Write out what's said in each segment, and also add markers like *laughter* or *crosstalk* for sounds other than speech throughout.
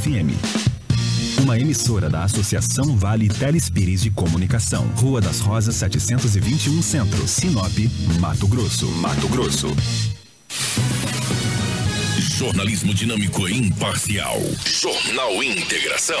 FM. Uma emissora da Associação Vale Telespires de Comunicação. Rua das Rosas 721 Centro, Sinop, Mato Grosso. Mato Grosso. Jornalismo dinâmico e imparcial. Jornal Integração.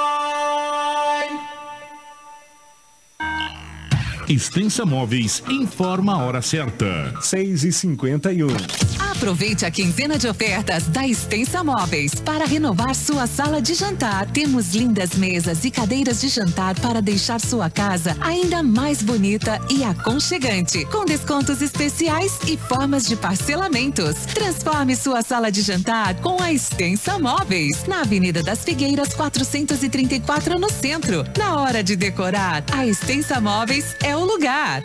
Extensa Móveis informa a hora certa. 6 e 51 Aproveite a quinzena de ofertas da Extensa Móveis. Para renovar sua sala de jantar, temos lindas mesas e cadeiras de jantar para deixar sua casa ainda mais bonita e aconchegante, com descontos especiais e formas de parcelamentos. Transforme sua sala de jantar com a Extensa Móveis, na Avenida das Figueiras 434 no centro. Na hora de decorar, a Extensa Móveis é o lugar.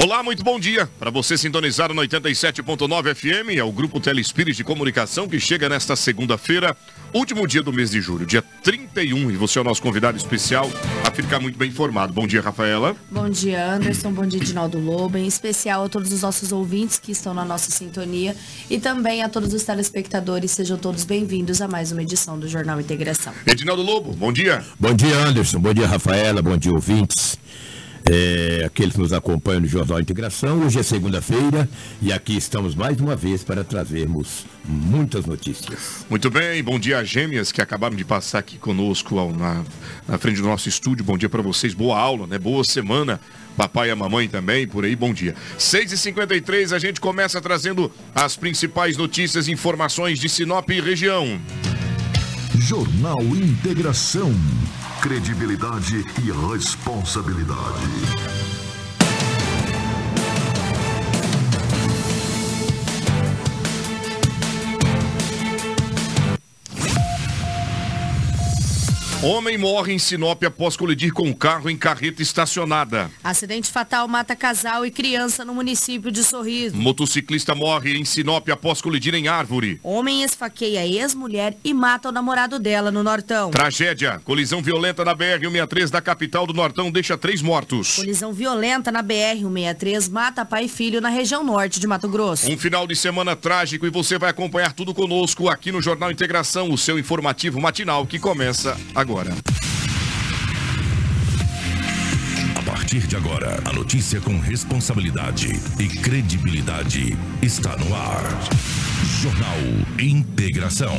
Olá, muito bom dia. Para você sintonizar no 87.9 FM, é o Grupo Telespires de Comunicação que chega nesta segunda-feira, último dia do mês de julho, dia 31, e você é o nosso convidado especial a ficar muito bem informado. Bom dia, Rafaela. Bom dia, Anderson. Bom dia, Dinaldo Lobo. Em especial a todos os nossos ouvintes que estão na nossa sintonia e também a todos os telespectadores. Sejam todos bem-vindos a mais uma edição do Jornal Integração. Edinaldo Lobo, bom dia. Bom dia, Anderson. Bom dia, Rafaela. Bom dia, ouvintes. É, aqueles que nos acompanham no Jornal Integração. Hoje é segunda-feira e aqui estamos mais uma vez para trazermos muitas notícias. Muito bem, bom dia, gêmeas que acabaram de passar aqui conosco ao, na, na frente do nosso estúdio. Bom dia para vocês, boa aula, né? Boa semana. Papai e a mamãe também, por aí, bom dia. 6h53, a gente começa trazendo as principais notícias e informações de Sinop e região. Jornal Integração. Credibilidade e responsabilidade. Homem morre em Sinop após colidir com um carro em carreta estacionada. Acidente fatal mata casal e criança no município de Sorriso. Motociclista morre em Sinop após colidir em árvore. Homem esfaqueia ex-mulher e mata o namorado dela no Nortão. Tragédia. Colisão violenta na BR-163 da capital do Nortão deixa três mortos. Colisão violenta na BR-163 mata pai e filho na região norte de Mato Grosso. Um final de semana trágico e você vai acompanhar tudo conosco aqui no Jornal Integração, o seu informativo matinal que começa agora. A partir de agora, a notícia com responsabilidade e credibilidade está no ar. Jornal Integração.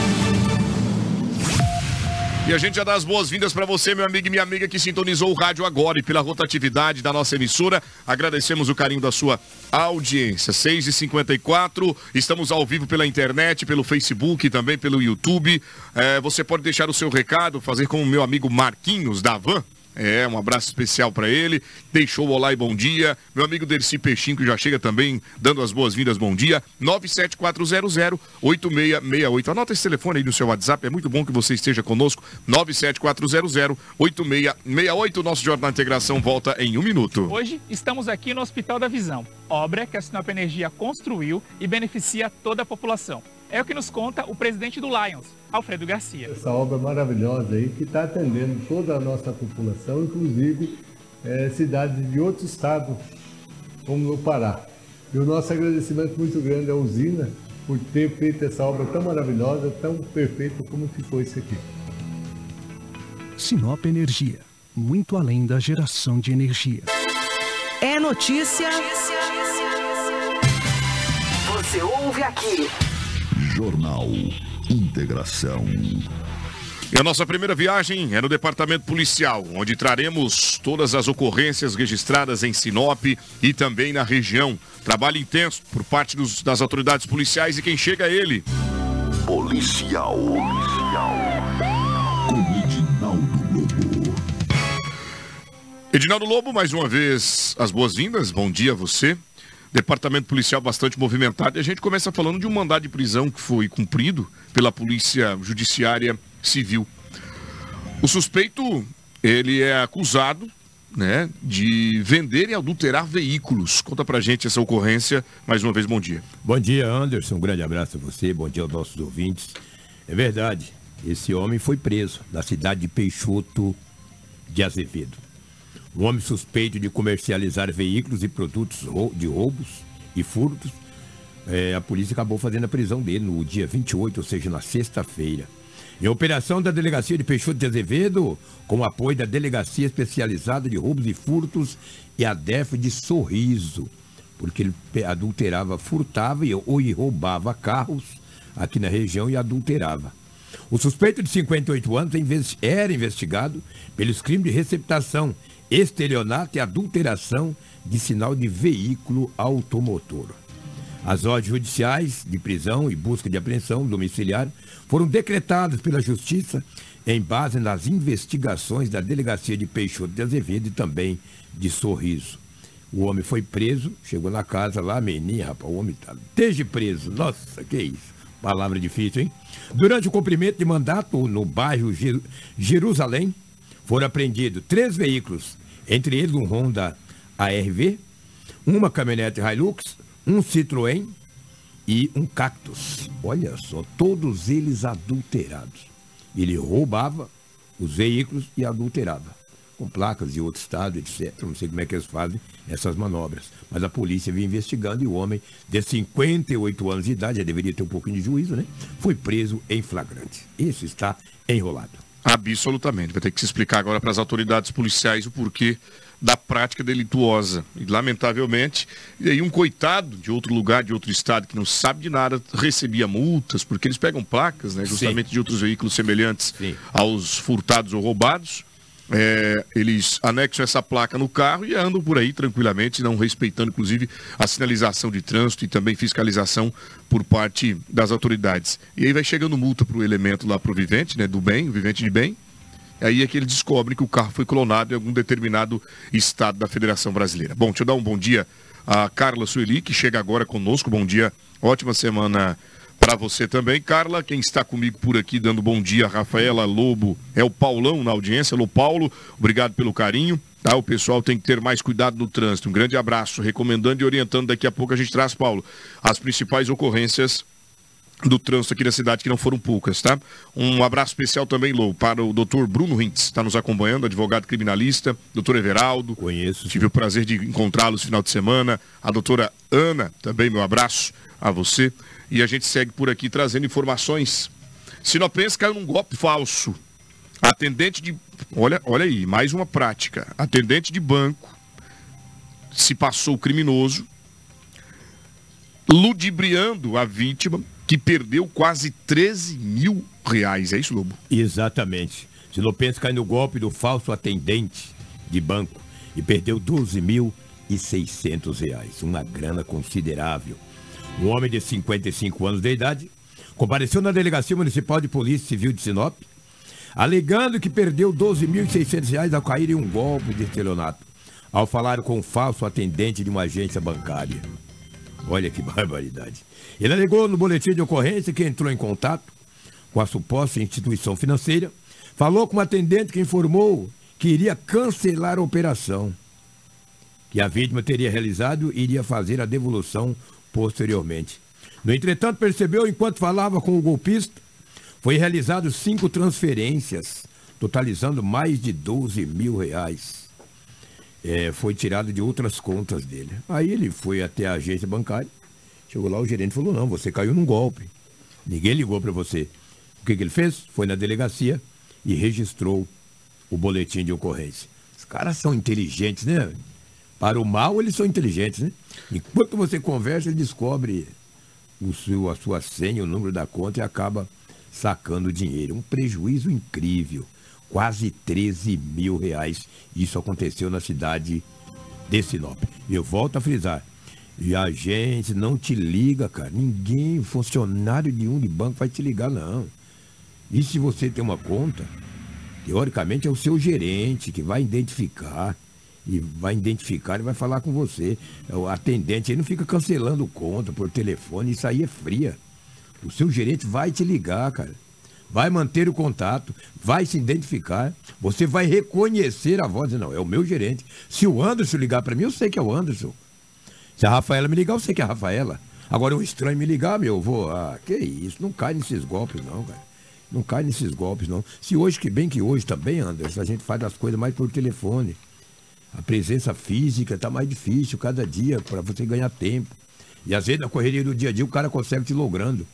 E a gente já dá as boas-vindas para você, meu amigo e minha amiga que sintonizou o rádio agora e pela rotatividade da nossa emissora. Agradecemos o carinho da sua audiência. 6h54, estamos ao vivo pela internet, pelo Facebook, também pelo YouTube. É, você pode deixar o seu recado, fazer como o meu amigo Marquinhos da Van. É, um abraço especial para ele. Deixou o olá e bom dia. Meu amigo Dercy Peixinho, que já chega também dando as boas-vindas, bom dia. 97400-8668. Anota esse telefone aí no seu WhatsApp, é muito bom que você esteja conosco. 97400-8668. Nosso Jornal de Integração volta em um minuto. Hoje estamos aqui no Hospital da Visão, obra que a Sinop Energia construiu e beneficia toda a população. É o que nos conta o presidente do Lions, Alfredo Garcia. Essa obra maravilhosa aí que está atendendo toda a nossa população, inclusive eh, cidades de outros estados, como no Pará. E o nosso agradecimento muito grande à usina por ter feito essa obra tão maravilhosa, tão perfeita como ficou isso aqui. Sinop Energia, muito além da geração de energia. É notícia. Você ouve aqui. Jornal Integração. E a nossa primeira viagem é no departamento policial, onde traremos todas as ocorrências registradas em Sinop e também na região. Trabalho intenso por parte dos, das autoridades policiais e quem chega é ele. Policial. Policial. Com Edinaldo Lobo. Edinaldo Lobo, mais uma vez, as boas-vindas. Bom dia a você. Departamento policial bastante movimentado. E a gente começa falando de um mandado de prisão que foi cumprido pela Polícia Judiciária Civil. O suspeito, ele é acusado né, de vender e adulterar veículos. Conta pra gente essa ocorrência. Mais uma vez, bom dia. Bom dia, Anderson. Um grande abraço a você. Bom dia aos nossos ouvintes. É verdade, esse homem foi preso na cidade de Peixoto de Azevedo. Um homem suspeito de comercializar veículos e produtos de roubos e furtos. É, a polícia acabou fazendo a prisão dele no dia 28, ou seja, na sexta-feira. Em operação da Delegacia de Peixoto de Azevedo, com apoio da Delegacia Especializada de Roubos e Furtos e a DEF de Sorriso, porque ele adulterava, furtava ou roubava carros aqui na região e adulterava. O suspeito de 58 anos era investigado pelos crimes de receptação, estelionato e adulteração de sinal de veículo automotor. As ordens judiciais de prisão e busca de apreensão domiciliar foram decretadas pela Justiça em base nas investigações da Delegacia de Peixoto de Azevedo e também de Sorriso. O homem foi preso, chegou na casa lá, meninha, rapaz, o homem tá desde preso. Nossa, que isso. Palavra difícil, hein? Durante o cumprimento de mandato no bairro Jerusalém, foram apreendidos três veículos, entre eles um Honda ARV, uma caminhonete Hilux, um Citroën e um Cactus. Olha só, todos eles adulterados. Ele roubava os veículos e adulterava. Com placas de outro estado, etc. Não sei como é que eles fazem essas manobras. Mas a polícia vinha investigando e o homem de 58 anos de idade, já deveria ter um pouquinho de juízo, né? Foi preso em flagrante. Esse está enrolado. Absolutamente. Vai ter que se explicar agora para as autoridades policiais o porquê da prática delituosa. E, lamentavelmente, e aí um coitado de outro lugar, de outro estado, que não sabe de nada, recebia multas, porque eles pegam placas, né, justamente Sim. de outros veículos semelhantes Sim. aos furtados ou roubados. É, eles anexam essa placa no carro e andam por aí tranquilamente, não respeitando, inclusive, a sinalização de trânsito e também fiscalização por parte das autoridades. E aí vai chegando multa para o elemento lá, para o vivente, né, do bem, o vivente de bem, Aí é que eles descobrem que o carro foi clonado em algum determinado estado da Federação Brasileira. Bom, deixa eu dar um bom dia a Carla Sueli, que chega agora conosco. Bom dia, ótima semana para você também. Carla, quem está comigo por aqui dando bom dia, Rafaela Lobo, é o Paulão na audiência. Alô, Paulo, obrigado pelo carinho. Tá, o pessoal tem que ter mais cuidado no trânsito. Um grande abraço, recomendando e orientando. Daqui a pouco a gente traz, Paulo, as principais ocorrências do trânsito aqui da cidade, que não foram poucas, tá? Um abraço especial também, Lou, para o doutor Bruno Rintz, está nos acompanhando, advogado criminalista, doutor Everaldo. Conheço. Tive o prazer de encontrá-los no final de semana. A doutora Ana, também meu abraço a você. E a gente segue por aqui trazendo informações. Sinopense caiu num golpe falso. Atendente de. Olha, olha aí, mais uma prática. Atendente de banco se passou criminoso, ludibriando a vítima que perdeu quase 13 mil reais. É isso, Lobo? Exatamente. Silopense cai no golpe do falso atendente de banco e perdeu 12.600 reais. Uma grana considerável. Um homem de 55 anos de idade compareceu na Delegacia Municipal de Polícia Civil de Sinop, alegando que perdeu 12.600 reais ao cair em um golpe de estelionato, ao falar com um falso atendente de uma agência bancária. Olha que *laughs* barbaridade. Ele alegou no boletim de ocorrência que entrou em contato com a suposta instituição financeira, falou com o atendente que informou que iria cancelar a operação, que a vítima teria realizado e iria fazer a devolução posteriormente. No entretanto, percebeu, enquanto falava com o golpista, foi realizado cinco transferências, totalizando mais de 12 mil reais é, foi tirado de outras contas dele. Aí ele foi até a agência bancária, chegou lá, o gerente falou, não, você caiu num golpe. Ninguém ligou para você. O que, que ele fez? Foi na delegacia e registrou o boletim de ocorrência. Os caras são inteligentes, né? Para o mal, eles são inteligentes, né? Enquanto você conversa, ele descobre o seu, a sua senha, o número da conta e acaba sacando dinheiro. Um prejuízo incrível. Quase 13 mil reais. Isso aconteceu na cidade de Sinop. Eu volto a frisar. E a gente não te liga, cara. Ninguém, funcionário nenhum de banco vai te ligar, não. E se você tem uma conta, teoricamente é o seu gerente que vai identificar. E vai identificar e vai falar com você. O atendente, ele não fica cancelando conta por telefone, isso aí é fria. O seu gerente vai te ligar, cara. Vai manter o contato, vai se identificar. Você vai reconhecer a voz. Não, é o meu gerente. Se o Anderson ligar para mim, eu sei que é o Anderson. Se a Rafaela me ligar, eu sei que é a Rafaela. Agora, um estranho me ligar, meu, eu vou. Ah, que isso, não cai nesses golpes, não, cara. Não cai nesses golpes, não. Se hoje, que bem que hoje também, Anderson, a gente faz as coisas mais por telefone. A presença física está mais difícil cada dia para você ganhar tempo. E às vezes na correria do dia a dia o cara consegue te logrando.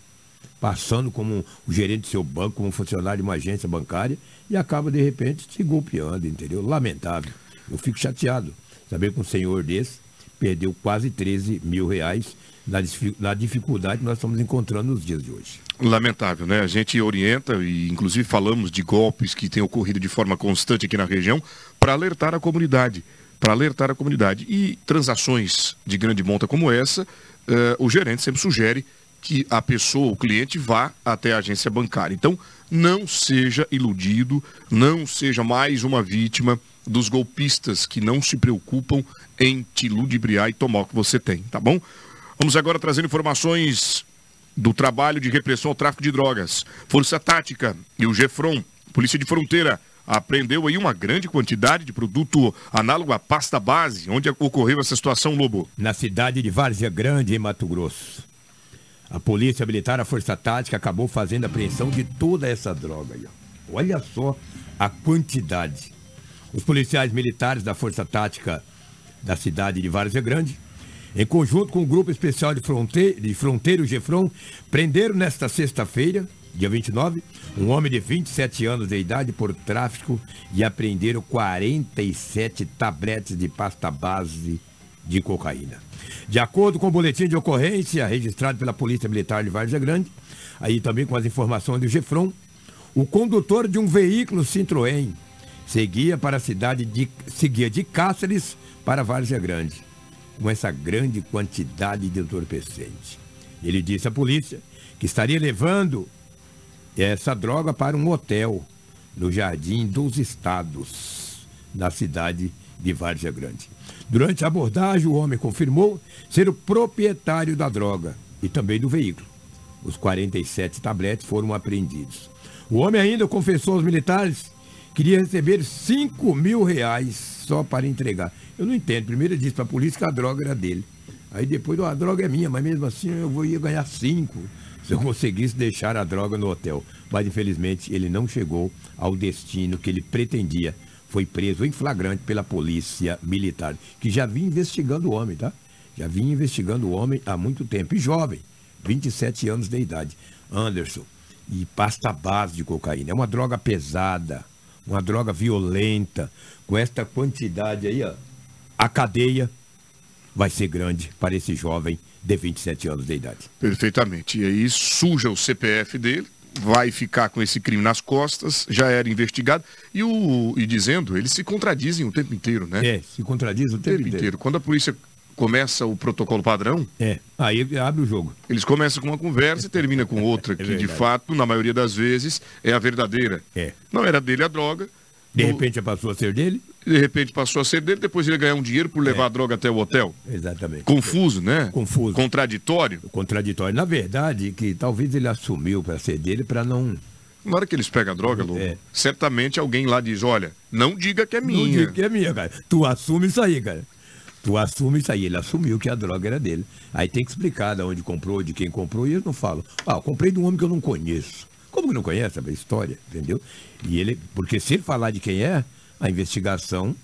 Passando como o gerente do seu banco, como funcionário de uma agência bancária, e acaba de repente te golpeando, entendeu? Lamentável. Eu fico chateado saber que um senhor desse perdeu quase 13 mil reais na, na dificuldade que nós estamos encontrando nos dias de hoje. Lamentável, né? A gente orienta e inclusive falamos de golpes que têm ocorrido de forma constante aqui na região para alertar a comunidade, para alertar a comunidade. E transações de grande monta como essa, uh, o gerente sempre sugere que a pessoa, o cliente, vá até a agência bancária. Então, não seja iludido, não seja mais uma vítima dos golpistas que não se preocupam em te ludibriar e tomar o que você tem, tá bom? Vamos agora trazer informações do trabalho de repressão ao tráfico de drogas. Força Tática e o GEFRON, Polícia de Fronteira, apreendeu aí uma grande quantidade de produto análogo à pasta base. Onde ocorreu essa situação, Lobo? Na cidade de Várzea Grande, em Mato Grosso. A Polícia Militar, a Força Tática, acabou fazendo a apreensão de toda essa droga. Aí, Olha só a quantidade. Os policiais militares da Força Tática da cidade de Várzea Grande em conjunto com o Grupo Especial de Fronteira, de Fronteiro Gefron, prenderam nesta sexta-feira, dia 29, um homem de 27 anos de idade por tráfico e apreenderam 47 tabletes de pasta base de cocaína. De acordo com o boletim de ocorrência registrado pela Polícia Militar de Várzea Grande, aí também com as informações do Gefron, o condutor de um veículo Citroën seguia para a cidade de seguia de Cáceres para Várzea Grande com essa grande quantidade de entorpecente. Ele disse à polícia que estaria levando essa droga para um hotel no Jardim dos Estados, na cidade de Várzea Grande. Durante a abordagem, o homem confirmou ser o proprietário da droga e também do veículo. Os 47 tabletes foram apreendidos. O homem ainda confessou aos militares que queria receber 5 mil reais só para entregar. Eu não entendo. Primeiro ele disse para a polícia que a droga era dele. Aí depois, oh, a droga é minha, mas mesmo assim eu vou ia ganhar cinco se eu conseguisse deixar a droga no hotel. Mas infelizmente ele não chegou ao destino que ele pretendia. Foi preso em flagrante pela polícia militar, que já vinha investigando o homem, tá? Já vinha investigando o homem há muito tempo. E jovem, 27 anos de idade. Anderson, e pasta base de cocaína. É uma droga pesada, uma droga violenta, com esta quantidade aí, ó, a cadeia vai ser grande para esse jovem de 27 anos de idade. Perfeitamente. E aí suja o CPF dele, vai ficar com esse crime nas costas, já era investigado. E, o, e dizendo, eles se contradizem o tempo inteiro, né? É, se contradizem o tempo, o tempo inteiro. inteiro. Quando a polícia começa o protocolo padrão. É, aí abre o jogo. Eles começam com uma conversa e termina com outra, *laughs* é que de fato, na maioria das vezes, é a verdadeira. É. Não era dele a droga. De repente passou a ser dele? De repente passou a ser dele, depois ele ganhar um dinheiro por levar é. a droga até o hotel. Exatamente. Confuso, né? Confuso. Contraditório. Contraditório. Na verdade, que talvez ele assumiu para ser dele para não na hora que eles pegam a droga, Lobo, é. certamente alguém lá diz, olha, não diga que é minha. Não diga que é minha, cara. Tu assume isso aí, cara. Tu assume isso aí. Ele assumiu que a droga era dele. Aí tem que explicar de onde comprou, de quem comprou, e eles não falam. Ah, eu comprei de um homem que eu não conheço. Como que não conhece a história, entendeu? E ele, porque se ele falar de quem é, a investigação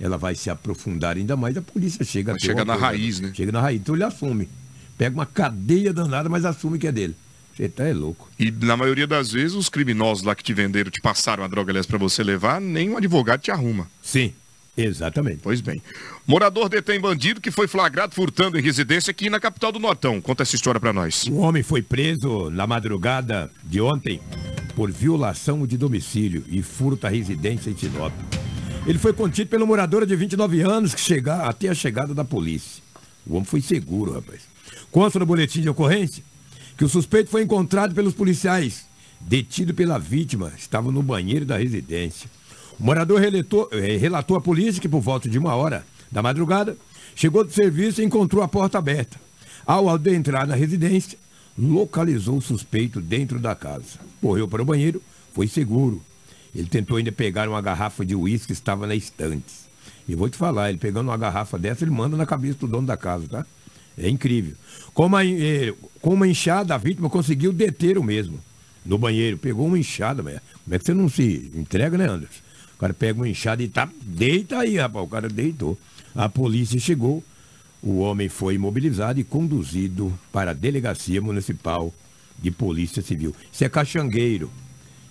ela vai se aprofundar ainda mais, a polícia chega a Chega na raiz, né? Chega na raiz. Então ele assume. Pega uma cadeia danada, mas assume que é dele. Você tá é louco. E na maioria das vezes, os criminosos lá que te venderam, te passaram a droga, aliás, para você levar, nem um advogado te arruma. Sim. Exatamente. Pois bem. Morador detém bandido que foi flagrado furtando em residência aqui na capital do Nortão. Conta essa história para nós. O homem foi preso na madrugada de ontem por violação de domicílio e furto à residência em Sinop. Ele foi contido pelo morador de 29 anos que chega, até a chegada da polícia. O homem foi seguro, rapaz. Consta no boletim de ocorrência que o suspeito foi encontrado pelos policiais, detido pela vítima, estava no banheiro da residência. O morador relatou, eh, relatou à polícia que por volta de uma hora da madrugada, chegou do serviço e encontrou a porta aberta. Ao adentrar na residência, localizou o suspeito dentro da casa. Correu para o banheiro, foi seguro. Ele tentou ainda pegar uma garrafa de uísque que estava na estante. E vou te falar, ele pegando uma garrafa dessa, ele manda na cabeça do dono da casa, tá? É incrível. Com uma, eh, com uma enxada, a vítima conseguiu deter o mesmo. No banheiro, pegou uma enxada, velho. Como é que você não se entrega, né, Anderson? O cara pega uma enxada e tá. Deita aí, rapaz. O cara deitou. A polícia chegou. O homem foi imobilizado e conduzido para a Delegacia Municipal de Polícia Civil. Isso é caxangueiro.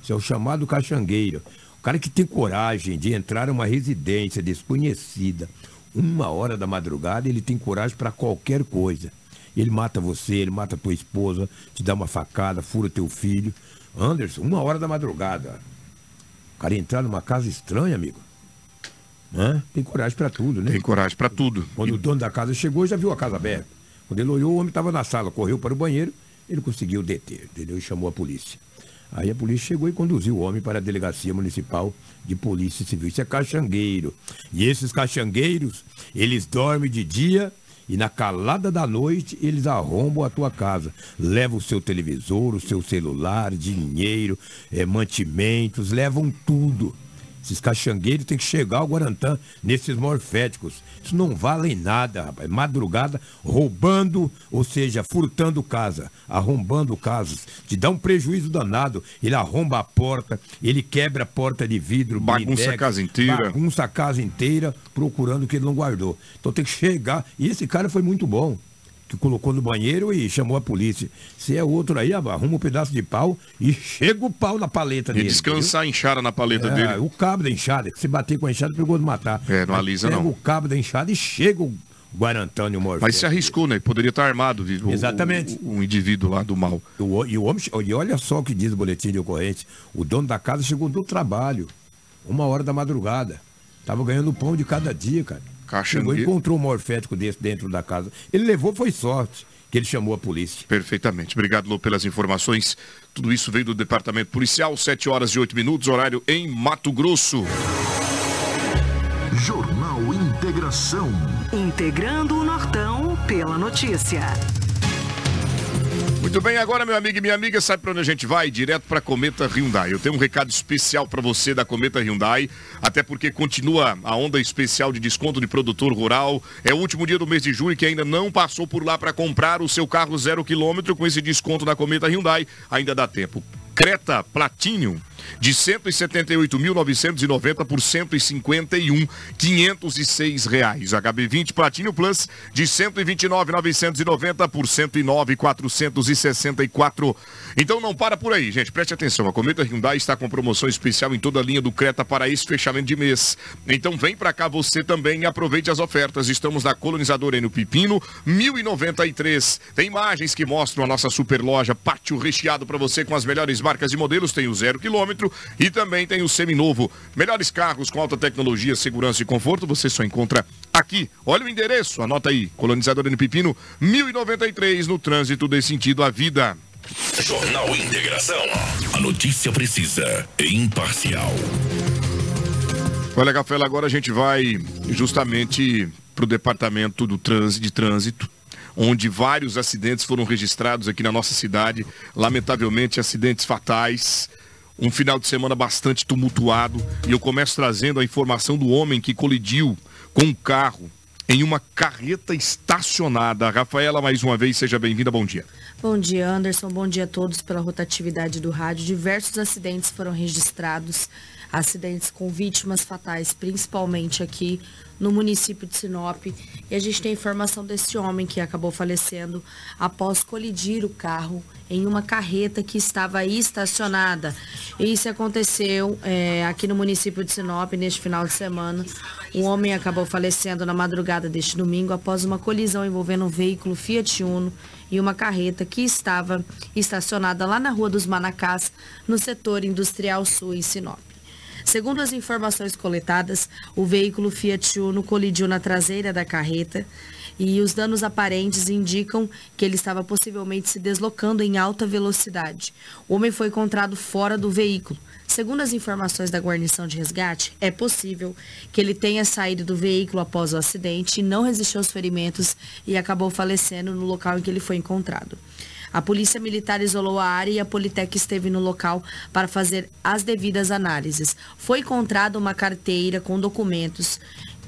Isso é o chamado caxangueiro. O cara que tem coragem de entrar numa residência desconhecida, uma hora da madrugada, ele tem coragem para qualquer coisa. Ele mata você, ele mata tua esposa, te dá uma facada, fura teu filho. Anderson, uma hora da madrugada. O cara entrar numa casa estranha, amigo. Hã? Tem coragem para tudo, né? Tem coragem para tudo. Quando e... o dono da casa chegou, já viu a casa aberta. Quando ele olhou, o homem estava na sala, correu para o banheiro, ele conseguiu deter, entendeu? E chamou a polícia. Aí a polícia chegou e conduziu o homem para a delegacia municipal de polícia civil. Isso é caxangueiro. E esses caxangueiros, eles dormem de dia e na calada da noite eles arrombam a tua casa. Levam o seu televisor, o seu celular, dinheiro, é, mantimentos, levam tudo. Esses caxangueiros têm que chegar ao Guarantã nesses morféticos. Isso não vale nada, rapaz. Madrugada, roubando, ou seja, furtando casa, arrombando casas. Te dá um prejuízo danado. Ele arromba a porta, ele quebra a porta de vidro, bagunça a casa inteira. Bagunça a casa inteira, procurando o que ele não guardou. Então tem que chegar. E esse cara foi muito bom que colocou no banheiro e chamou a polícia. Se é outro aí, arruma um pedaço de pau e chega o pau na paleta e dele. E descansar a enxada na paleta é, dele. O cabo da enxada, que se bater com a enxada, pegou de matar. É, não alisa pega não. o cabo da enxada e chega o Guarantânio Morfé. Mas se arriscou, né? Poderia estar armado, o, Exatamente. O, o, indivíduo lá do mal. O, e o homem, e olha só o que diz o boletim de ocorrência. O dono da casa chegou do trabalho, uma hora da madrugada. Tava ganhando pão de cada dia, cara. Chegou e encontrou um morfético desse dentro da casa. Ele levou, foi sorte que ele chamou a polícia. Perfeitamente. Obrigado, Lô, pelas informações. Tudo isso veio do Departamento Policial, 7 horas e 8 minutos, horário em Mato Grosso. Jornal Integração. Integrando o Nortão pela notícia. Muito bem, agora meu amigo e minha amiga, sabe para onde a gente vai? Direto para Cometa Hyundai. Eu tenho um recado especial para você da Cometa Hyundai, até porque continua a onda especial de desconto de produtor rural. É o último dia do mês de junho que ainda não passou por lá para comprar o seu carro zero quilômetro com esse desconto da Cometa Hyundai. Ainda dá tempo. Creta Platinum de 178.990 por 151.506 reais. HB20 Platinum Plus de 129.990 por 109.464. Então não para por aí, gente. Preste atenção. A Cometa Hyundai está com promoção especial em toda a linha do Creta para esse fechamento de mês. Então vem para cá você também e aproveite as ofertas. Estamos na colonizadora no Pipino, 1093. Tem imagens que mostram a nossa super loja, pátio recheado para você com as melhores marcas e modelos. Tem o zero quilômetro e também tem o seminovo. Melhores carros com alta tecnologia, segurança e conforto, você só encontra aqui. Olha o endereço, anota aí. Colonizadora no Pipino, 1093, no trânsito desse sentido à vida. Jornal Integração. A notícia precisa e imparcial. Olha, Rafael, agora a gente vai justamente para o departamento do trânsito, de trânsito onde vários acidentes foram registrados aqui na nossa cidade. Lamentavelmente, acidentes fatais. Um final de semana bastante tumultuado. E eu começo trazendo a informação do homem que colidiu com um carro em uma carreta estacionada. Rafaela, mais uma vez, seja bem-vinda. Bom dia. Bom dia, Anderson. Bom dia a todos pela rotatividade do rádio. Diversos acidentes foram registrados, acidentes com vítimas fatais, principalmente aqui no município de Sinop. E a gente tem informação desse homem que acabou falecendo após colidir o carro em uma carreta que estava estacionada. Isso aconteceu é, aqui no município de Sinop neste final de semana. Um homem acabou falecendo na madrugada deste domingo após uma colisão envolvendo um veículo Fiat Uno e uma carreta que estava estacionada lá na Rua dos Manacás, no setor industrial sul em Sinop. Segundo as informações coletadas, o veículo Fiat Uno colidiu na traseira da carreta e os danos aparentes indicam que ele estava possivelmente se deslocando em alta velocidade. O homem foi encontrado fora do veículo. Segundo as informações da guarnição de resgate, é possível que ele tenha saído do veículo após o acidente e não resistiu aos ferimentos e acabou falecendo no local em que ele foi encontrado. A Polícia Militar isolou a área e a Politec esteve no local para fazer as devidas análises. Foi encontrada uma carteira com documentos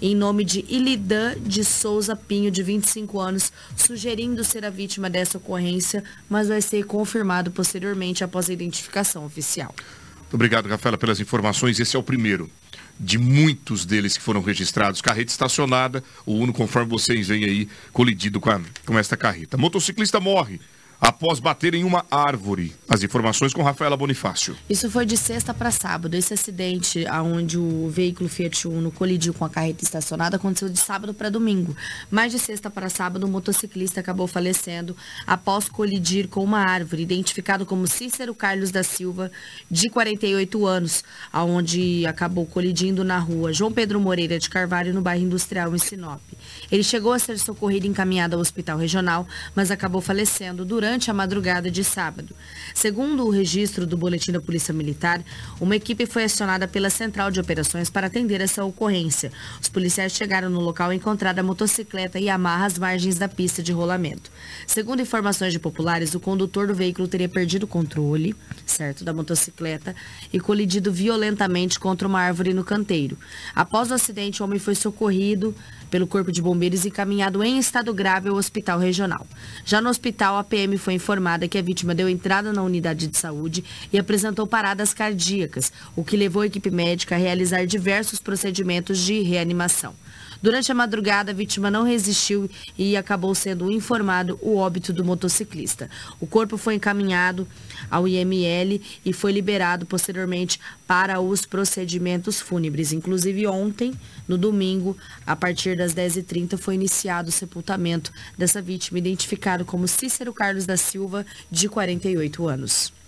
em nome de Ilidan de Souza Pinho, de 25 anos, sugerindo ser a vítima dessa ocorrência, mas vai ser confirmado posteriormente após a identificação oficial. Muito obrigado, Rafaela, pelas informações. Esse é o primeiro de muitos deles que foram registrados. Carreta estacionada, o Uno, conforme vocês veem aí, colidido com, a, com esta carreta. Motociclista morre após bater em uma árvore. As informações com Rafaela Bonifácio. Isso foi de sexta para sábado. Esse acidente, onde o veículo Fiat Uno colidiu com a carreta estacionada, aconteceu de sábado para domingo. Mais de sexta para sábado, o motociclista acabou falecendo após colidir com uma árvore, identificado como Cícero Carlos da Silva, de 48 anos, aonde acabou colidindo na rua João Pedro Moreira de Carvalho, no bairro Industrial, em Sinop. Ele chegou a ser socorrido e encaminhado ao hospital regional, mas acabou falecendo durante durante a madrugada de sábado. Segundo o registro do boletim da Polícia Militar, uma equipe foi acionada pela Central de Operações para atender essa ocorrência. Os policiais chegaram no local e encontraram a motocicleta e amarra às margens da pista de rolamento. Segundo informações de populares, o condutor do veículo teria perdido o controle, certo, da motocicleta e colidido violentamente contra uma árvore no canteiro. Após o acidente, o homem foi socorrido pelo Corpo de Bombeiros encaminhado em estado grave ao hospital regional. Já no hospital, a PM foi informada que a vítima deu entrada na unidade de saúde e apresentou paradas cardíacas, o que levou a equipe médica a realizar diversos procedimentos de reanimação. Durante a madrugada, a vítima não resistiu e acabou sendo informado o óbito do motociclista. O corpo foi encaminhado ao IML e foi liberado posteriormente para os procedimentos fúnebres. Inclusive ontem, no domingo, a partir das 10h30, foi iniciado o sepultamento dessa vítima, identificado como Cícero Carlos da Silva, de 48 anos.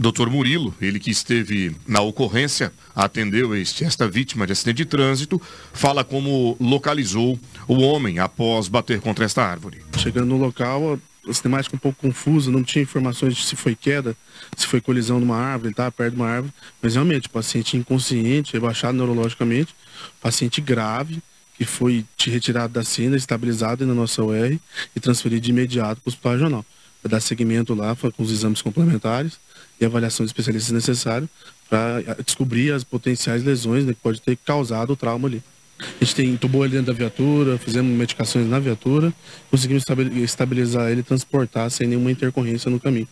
Doutor Murilo, ele que esteve na ocorrência, atendeu este, esta vítima de acidente de trânsito, fala como localizou o homem após bater contra esta árvore. Chegando no local, a cinemática um pouco confusa, não tinha informações de se foi queda, se foi colisão numa árvore, estava perto de uma árvore, mas realmente, paciente inconsciente, rebaixado neurologicamente, paciente grave, que foi retirado da cena, estabilizado na nossa UR e transferido de imediato para o hospital regional. Para dar seguimento lá com os exames complementares e avaliação de especialistas necessários para eh, descobrir as potenciais lesões né, que pode ter causado o trauma ali. A gente tem, entubou ele dentro da viatura, fizemos medicações na viatura, conseguimos estabilizar ele e transportar sem nenhuma intercorrência no caminho.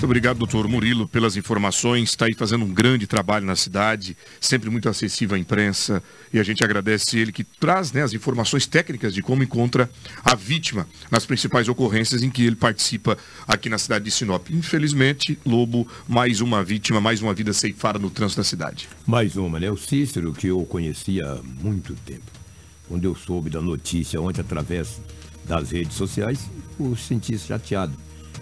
Muito obrigado, doutor Murilo, pelas informações. Está aí fazendo um grande trabalho na cidade, sempre muito acessível à imprensa. E a gente agradece ele que traz né, as informações técnicas de como encontra a vítima nas principais ocorrências em que ele participa aqui na cidade de Sinop. Infelizmente, Lobo, mais uma vítima, mais uma vida ceifada no trânsito da cidade. Mais uma, né? O Cícero, que eu conhecia há muito tempo. Quando eu soube da notícia ontem através das redes sociais, eu senti chateado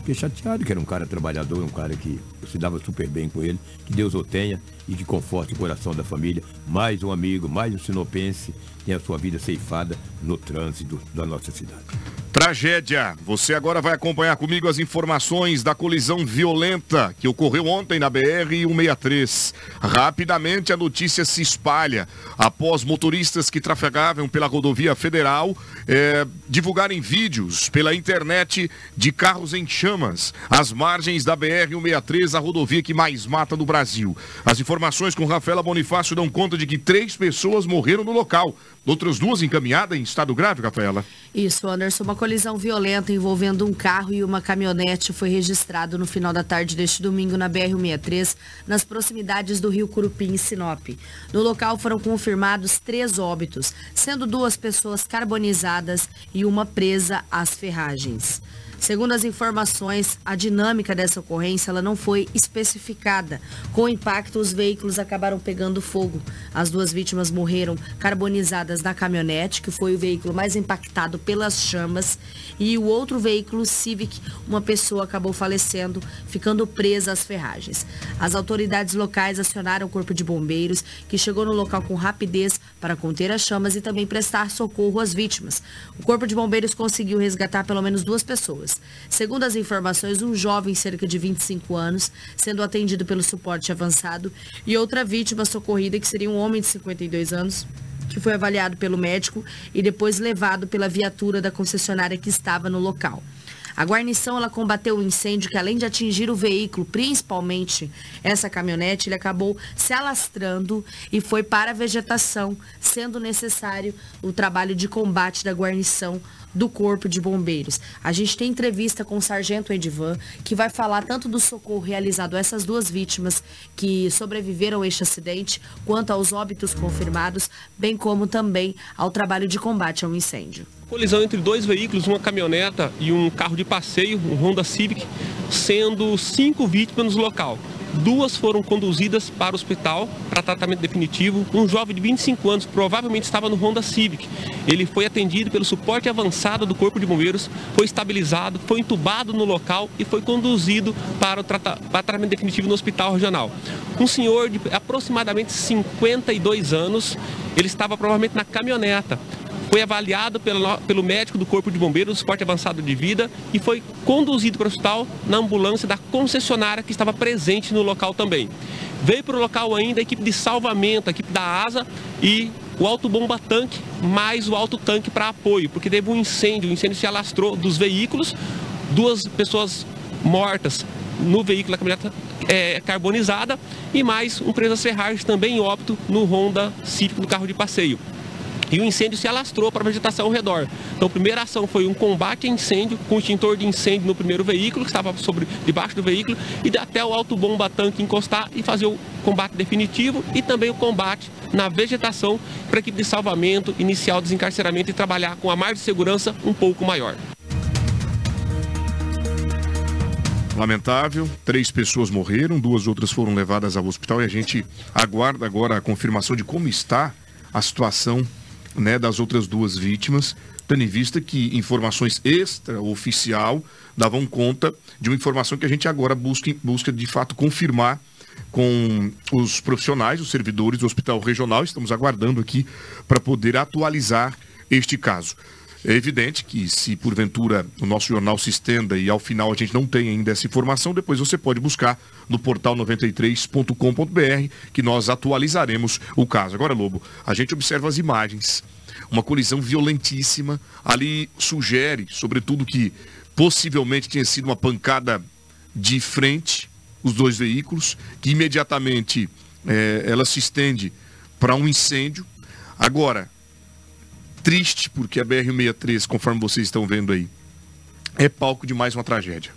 Fiquei chateado que era um cara trabalhador, um cara que se dava super bem com ele. Que Deus o tenha e que conforte o coração da família. Mais um amigo, mais um sinopense tem a sua vida ceifada no trânsito da nossa cidade. Tragédia. Você agora vai acompanhar comigo as informações da colisão violenta que ocorreu ontem na BR-163. Rapidamente a notícia se espalha após motoristas que trafegavam pela rodovia federal eh, divulgarem vídeos pela internet de carros em chamas às margens da BR-163, a rodovia que mais mata no Brasil. As informações com Rafaela Bonifácio dão conta de que três pessoas morreram no local. Outras duas encaminhadas em estado grave, Rafaela. Isso, Anderson. Uma colisão violenta envolvendo um carro e uma caminhonete foi registrado no final da tarde deste domingo na BR-163, nas proximidades do rio Curupim, em Sinop. No local foram confirmados três óbitos, sendo duas pessoas carbonizadas e uma presa às ferragens. Segundo as informações, a dinâmica dessa ocorrência ela não foi especificada. Com o impacto, os veículos acabaram pegando fogo. As duas vítimas morreram carbonizadas na caminhonete, que foi o veículo mais impactado pelas chamas, e o outro veículo Civic, uma pessoa acabou falecendo, ficando presa às ferragens. As autoridades locais acionaram o corpo de bombeiros, que chegou no local com rapidez para conter as chamas e também prestar socorro às vítimas. O corpo de bombeiros conseguiu resgatar pelo menos duas pessoas. Segundo as informações, um jovem cerca de 25 anos, sendo atendido pelo suporte avançado, e outra vítima socorrida, que seria um homem de 52 anos, que foi avaliado pelo médico e depois levado pela viatura da concessionária que estava no local. A guarnição ela combateu o incêndio que além de atingir o veículo, principalmente essa caminhonete, ele acabou se alastrando e foi para a vegetação, sendo necessário o trabalho de combate da guarnição do Corpo de Bombeiros. A gente tem entrevista com o Sargento Edivan, que vai falar tanto do socorro realizado a essas duas vítimas que sobreviveram a este acidente, quanto aos óbitos confirmados, bem como também ao trabalho de combate ao incêndio. Colisão entre dois veículos, uma caminhoneta e um carro de passeio, um Honda Civic, sendo cinco vítimas no local. Duas foram conduzidas para o hospital para tratamento definitivo. Um jovem de 25 anos provavelmente estava no Honda Civic. Ele foi atendido pelo suporte avançado do Corpo de Bombeiros, foi estabilizado, foi entubado no local e foi conduzido para o trata para tratamento definitivo no hospital regional. Um senhor de aproximadamente 52 anos, ele estava provavelmente na caminhoneta foi avaliado pelo, pelo médico do Corpo de Bombeiros, do Esporte Avançado de Vida, e foi conduzido para o hospital na ambulância da concessionária que estava presente no local também. Veio para o local ainda a equipe de salvamento, a equipe da ASA e o autobomba tanque, mais o alto tanque para apoio, porque teve um incêndio, o incêndio se alastrou dos veículos, duas pessoas mortas no veículo da caminhoneta é, carbonizada e mais um presa serragem também em óbito no Honda Civic, no carro de passeio e o incêndio se alastrou para a vegetação ao redor. Então, a primeira ação foi um combate a incêndio com extintor de incêndio no primeiro veículo, que estava sobre debaixo do veículo, e até o alto bomba tanque encostar e fazer o combate definitivo e também o combate na vegetação para a equipe de salvamento, iniciar o desencarceramento e trabalhar com a margem de segurança um pouco maior. Lamentável, três pessoas morreram, duas outras foram levadas ao hospital e a gente aguarda agora a confirmação de como está a situação né, das outras duas vítimas, tendo em vista que informações extraoficial davam conta de uma informação que a gente agora busca, busca de fato confirmar com os profissionais, os servidores do Hospital Regional. Estamos aguardando aqui para poder atualizar este caso. É evidente que se porventura o nosso jornal se estenda e ao final a gente não tem ainda essa informação, depois você pode buscar no portal 93.com.br que nós atualizaremos o caso. Agora, Lobo, a gente observa as imagens, uma colisão violentíssima, ali sugere, sobretudo, que possivelmente tinha sido uma pancada de frente, os dois veículos, que imediatamente é, ela se estende para um incêndio. Agora, triste porque a BR-163, conforme vocês estão vendo aí, é palco de mais uma tragédia.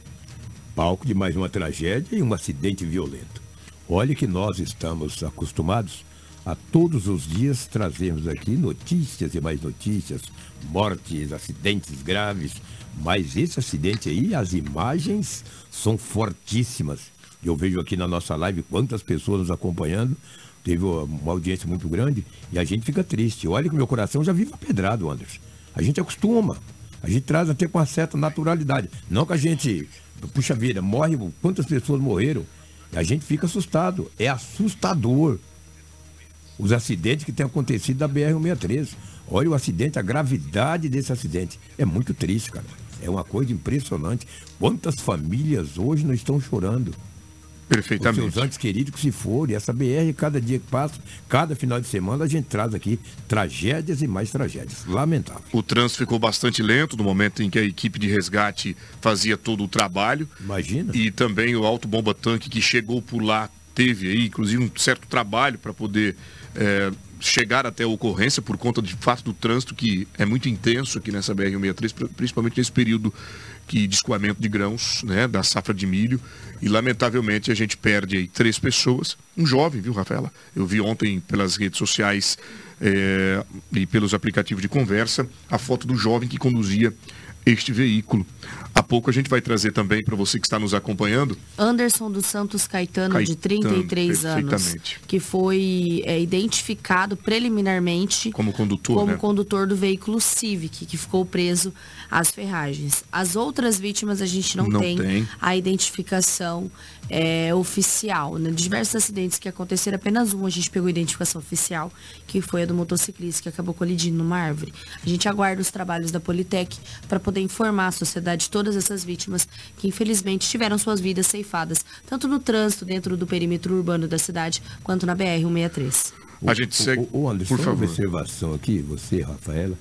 Palco de mais uma tragédia e um acidente violento. Olha que nós estamos acostumados a todos os dias trazermos aqui notícias e mais notícias, mortes, acidentes graves, mas esse acidente aí, as imagens são fortíssimas. Eu vejo aqui na nossa live quantas pessoas nos acompanhando, teve uma audiência muito grande e a gente fica triste. Olha que meu coração já vive pedrado, Anderson. A gente acostuma. A gente traz até com uma certa naturalidade. Não que a gente, puxa vida, morre, quantas pessoas morreram? A gente fica assustado. É assustador os acidentes que têm acontecido da BR-163. Olha o acidente, a gravidade desse acidente. É muito triste, cara. É uma coisa impressionante. Quantas famílias hoje não estão chorando? Perfeitamente. Os seus antes queridos que se foram. E essa BR, cada dia que passa, cada final de semana, a gente traz aqui tragédias e mais tragédias. Lamentável. O trânsito ficou bastante lento no momento em que a equipe de resgate fazia todo o trabalho. Imagina. E também o alto bomba tanque que chegou por lá teve aí, inclusive, um certo trabalho para poder é, chegar até a ocorrência por conta de fato do trânsito que é muito intenso aqui nessa BR-163, principalmente nesse período que de escoamento de grãos, né, da safra de milho, e lamentavelmente a gente perde aí três pessoas, um jovem, viu, Rafaela? Eu vi ontem pelas redes sociais é, e pelos aplicativos de conversa a foto do jovem que conduzia este veículo. A pouco a gente vai trazer também para você que está nos acompanhando. Anderson dos Santos Caetano, de Caetano, 33 anos, que foi é, identificado preliminarmente Como condutor, como né? condutor do veículo Civic, que ficou preso às ferragens. As outras vítimas a gente não, Não tem, tem. a identificação é, oficial. Né? De diversos acidentes que aconteceram, apenas um a gente pegou a identificação oficial, que foi a do motociclista que acabou colidindo numa árvore. A gente aguarda os trabalhos da Politec para poder informar a sociedade de todas essas vítimas que infelizmente tiveram suas vidas ceifadas, tanto no trânsito dentro do perímetro urbano da cidade, quanto na BR-163. A gente segue. Ô, Anderson, por uma favor. observação aqui, você, Rafaela,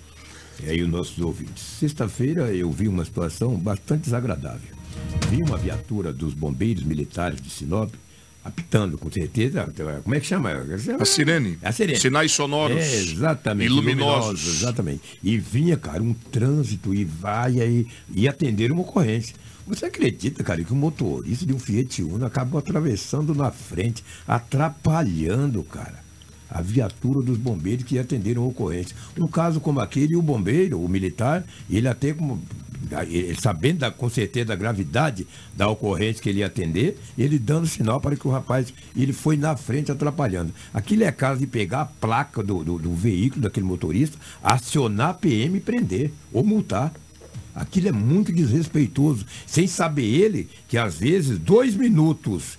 e aí os nossos ouvintes. Sexta-feira eu vi uma situação bastante desagradável. Vi uma viatura dos bombeiros militares de Sinop apitando, com certeza. Como é que chama? A sirene. A sirene. Sinais sonoros. É, exatamente. E luminosos. Exatamente. E vinha, cara, um trânsito e vai aí e atender uma ocorrência. Você acredita, cara, que o motorista de um Fiat Uno acabou atravessando na frente, atrapalhando, cara, a viatura dos bombeiros que atenderam a ocorrência. Um caso como aquele, o bombeiro, o militar, ele até como ele sabendo da, com certeza da gravidade da ocorrência que ele ia atender, ele dando sinal para que o rapaz, ele foi na frente atrapalhando. Aquilo é caso de pegar a placa do, do, do veículo daquele motorista, acionar a PM e prender, ou multar. Aquilo é muito desrespeitoso, sem saber ele que às vezes dois minutos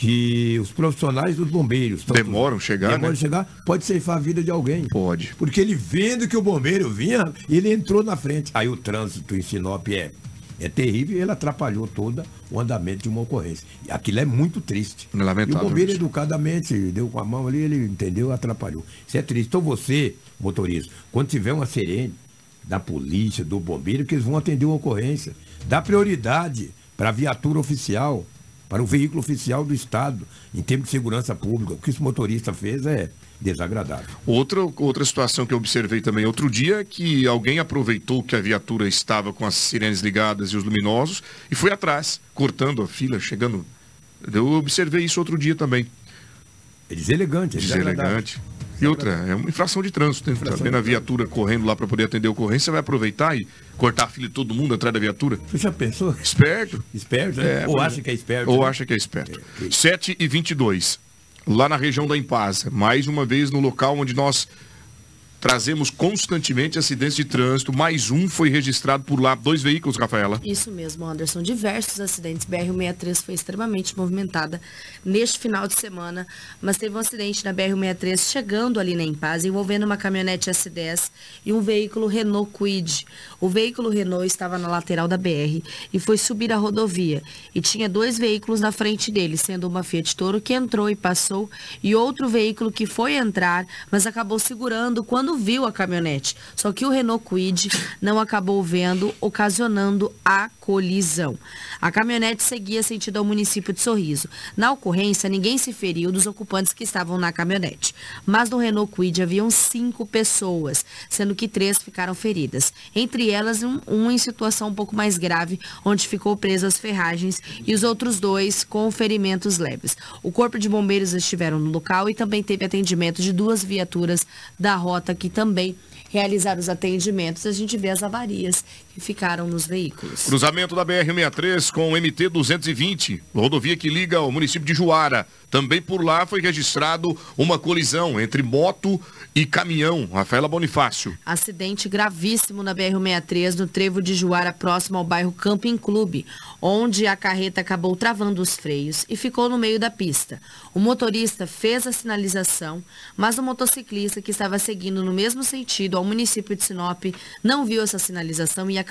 que os profissionais dos bombeiros Demoram chegar, demoram né? chegar, pode ceifar a vida de alguém. Pode. Porque ele vendo que o bombeiro vinha, ele entrou na frente. Aí o trânsito em Sinop é, é terrível e ele atrapalhou todo o andamento de uma ocorrência. E aquilo é muito triste. Lamentável E o bombeiro educadamente deu com a mão ali, ele entendeu, atrapalhou. Isso é triste. Então você, motorista, quando tiver uma sirene da polícia, do bombeiro, que eles vão atender uma ocorrência, dá prioridade para a viatura oficial, para o veículo oficial do Estado, em termos de segurança pública. O que esse motorista fez é desagradável. Outra, outra situação que eu observei também outro dia é que alguém aproveitou que a viatura estava com as sirenes ligadas e os luminosos e foi atrás, cortando a fila, chegando. Eu observei isso outro dia também. É deselegante, é Deselegante. E outra, é uma infração de trânsito. Né? Tá vendo a viatura correndo lá para poder atender a ocorrência, você vai aproveitar e cortar a fila de todo mundo atrás da viatura. Você já pensou? Esperto. Esperto, né? Ou pois acha que é esperto, Ou né? acha que é esperto. 7 e 22 lá na região da Impasa. Mais uma vez no local onde nós trazemos constantemente acidentes de trânsito. Mais um foi registrado por lá. Dois veículos, Rafaela. Isso mesmo, Anderson. Diversos acidentes. BR-163 foi extremamente movimentada neste final de semana, mas teve um acidente na BR-163 chegando ali na Impaz, envolvendo uma caminhonete S10 e um veículo Renault Kwid. O veículo Renault estava na lateral da BR e foi subir a rodovia. E tinha dois veículos na frente dele, sendo uma Fiat Toro que entrou e passou e outro veículo que foi entrar, mas acabou segurando quando viu a caminhonete. Só que o Renault Kwid não acabou vendo, ocasionando a colisão. A caminhonete seguia sentido ao município de Sorriso. Na ocorrência, ninguém se feriu dos ocupantes que estavam na caminhonete. Mas no Renault Kwid haviam cinco pessoas, sendo que três ficaram feridas. Entre elas, um, um em situação um pouco mais grave, onde ficou preso às ferragens, e os outros dois com ferimentos leves. O Corpo de Bombeiros estiveram no local e também teve atendimento de duas viaturas da rota que também realizaram os atendimentos. A gente vê as avarias que ficaram nos veículos. Cruzamento da BR-63 com o MT-220, rodovia que liga ao município de Juara. Também por lá foi registrado uma colisão entre moto e caminhão. Rafaela Bonifácio. Acidente gravíssimo na BR-163, no trevo de Juara, próximo ao bairro Camping Clube, onde a carreta acabou travando os freios e ficou no meio da pista. O motorista fez a sinalização, mas o motociclista que estava seguindo no mesmo sentido ao município de Sinop não viu essa sinalização e acabou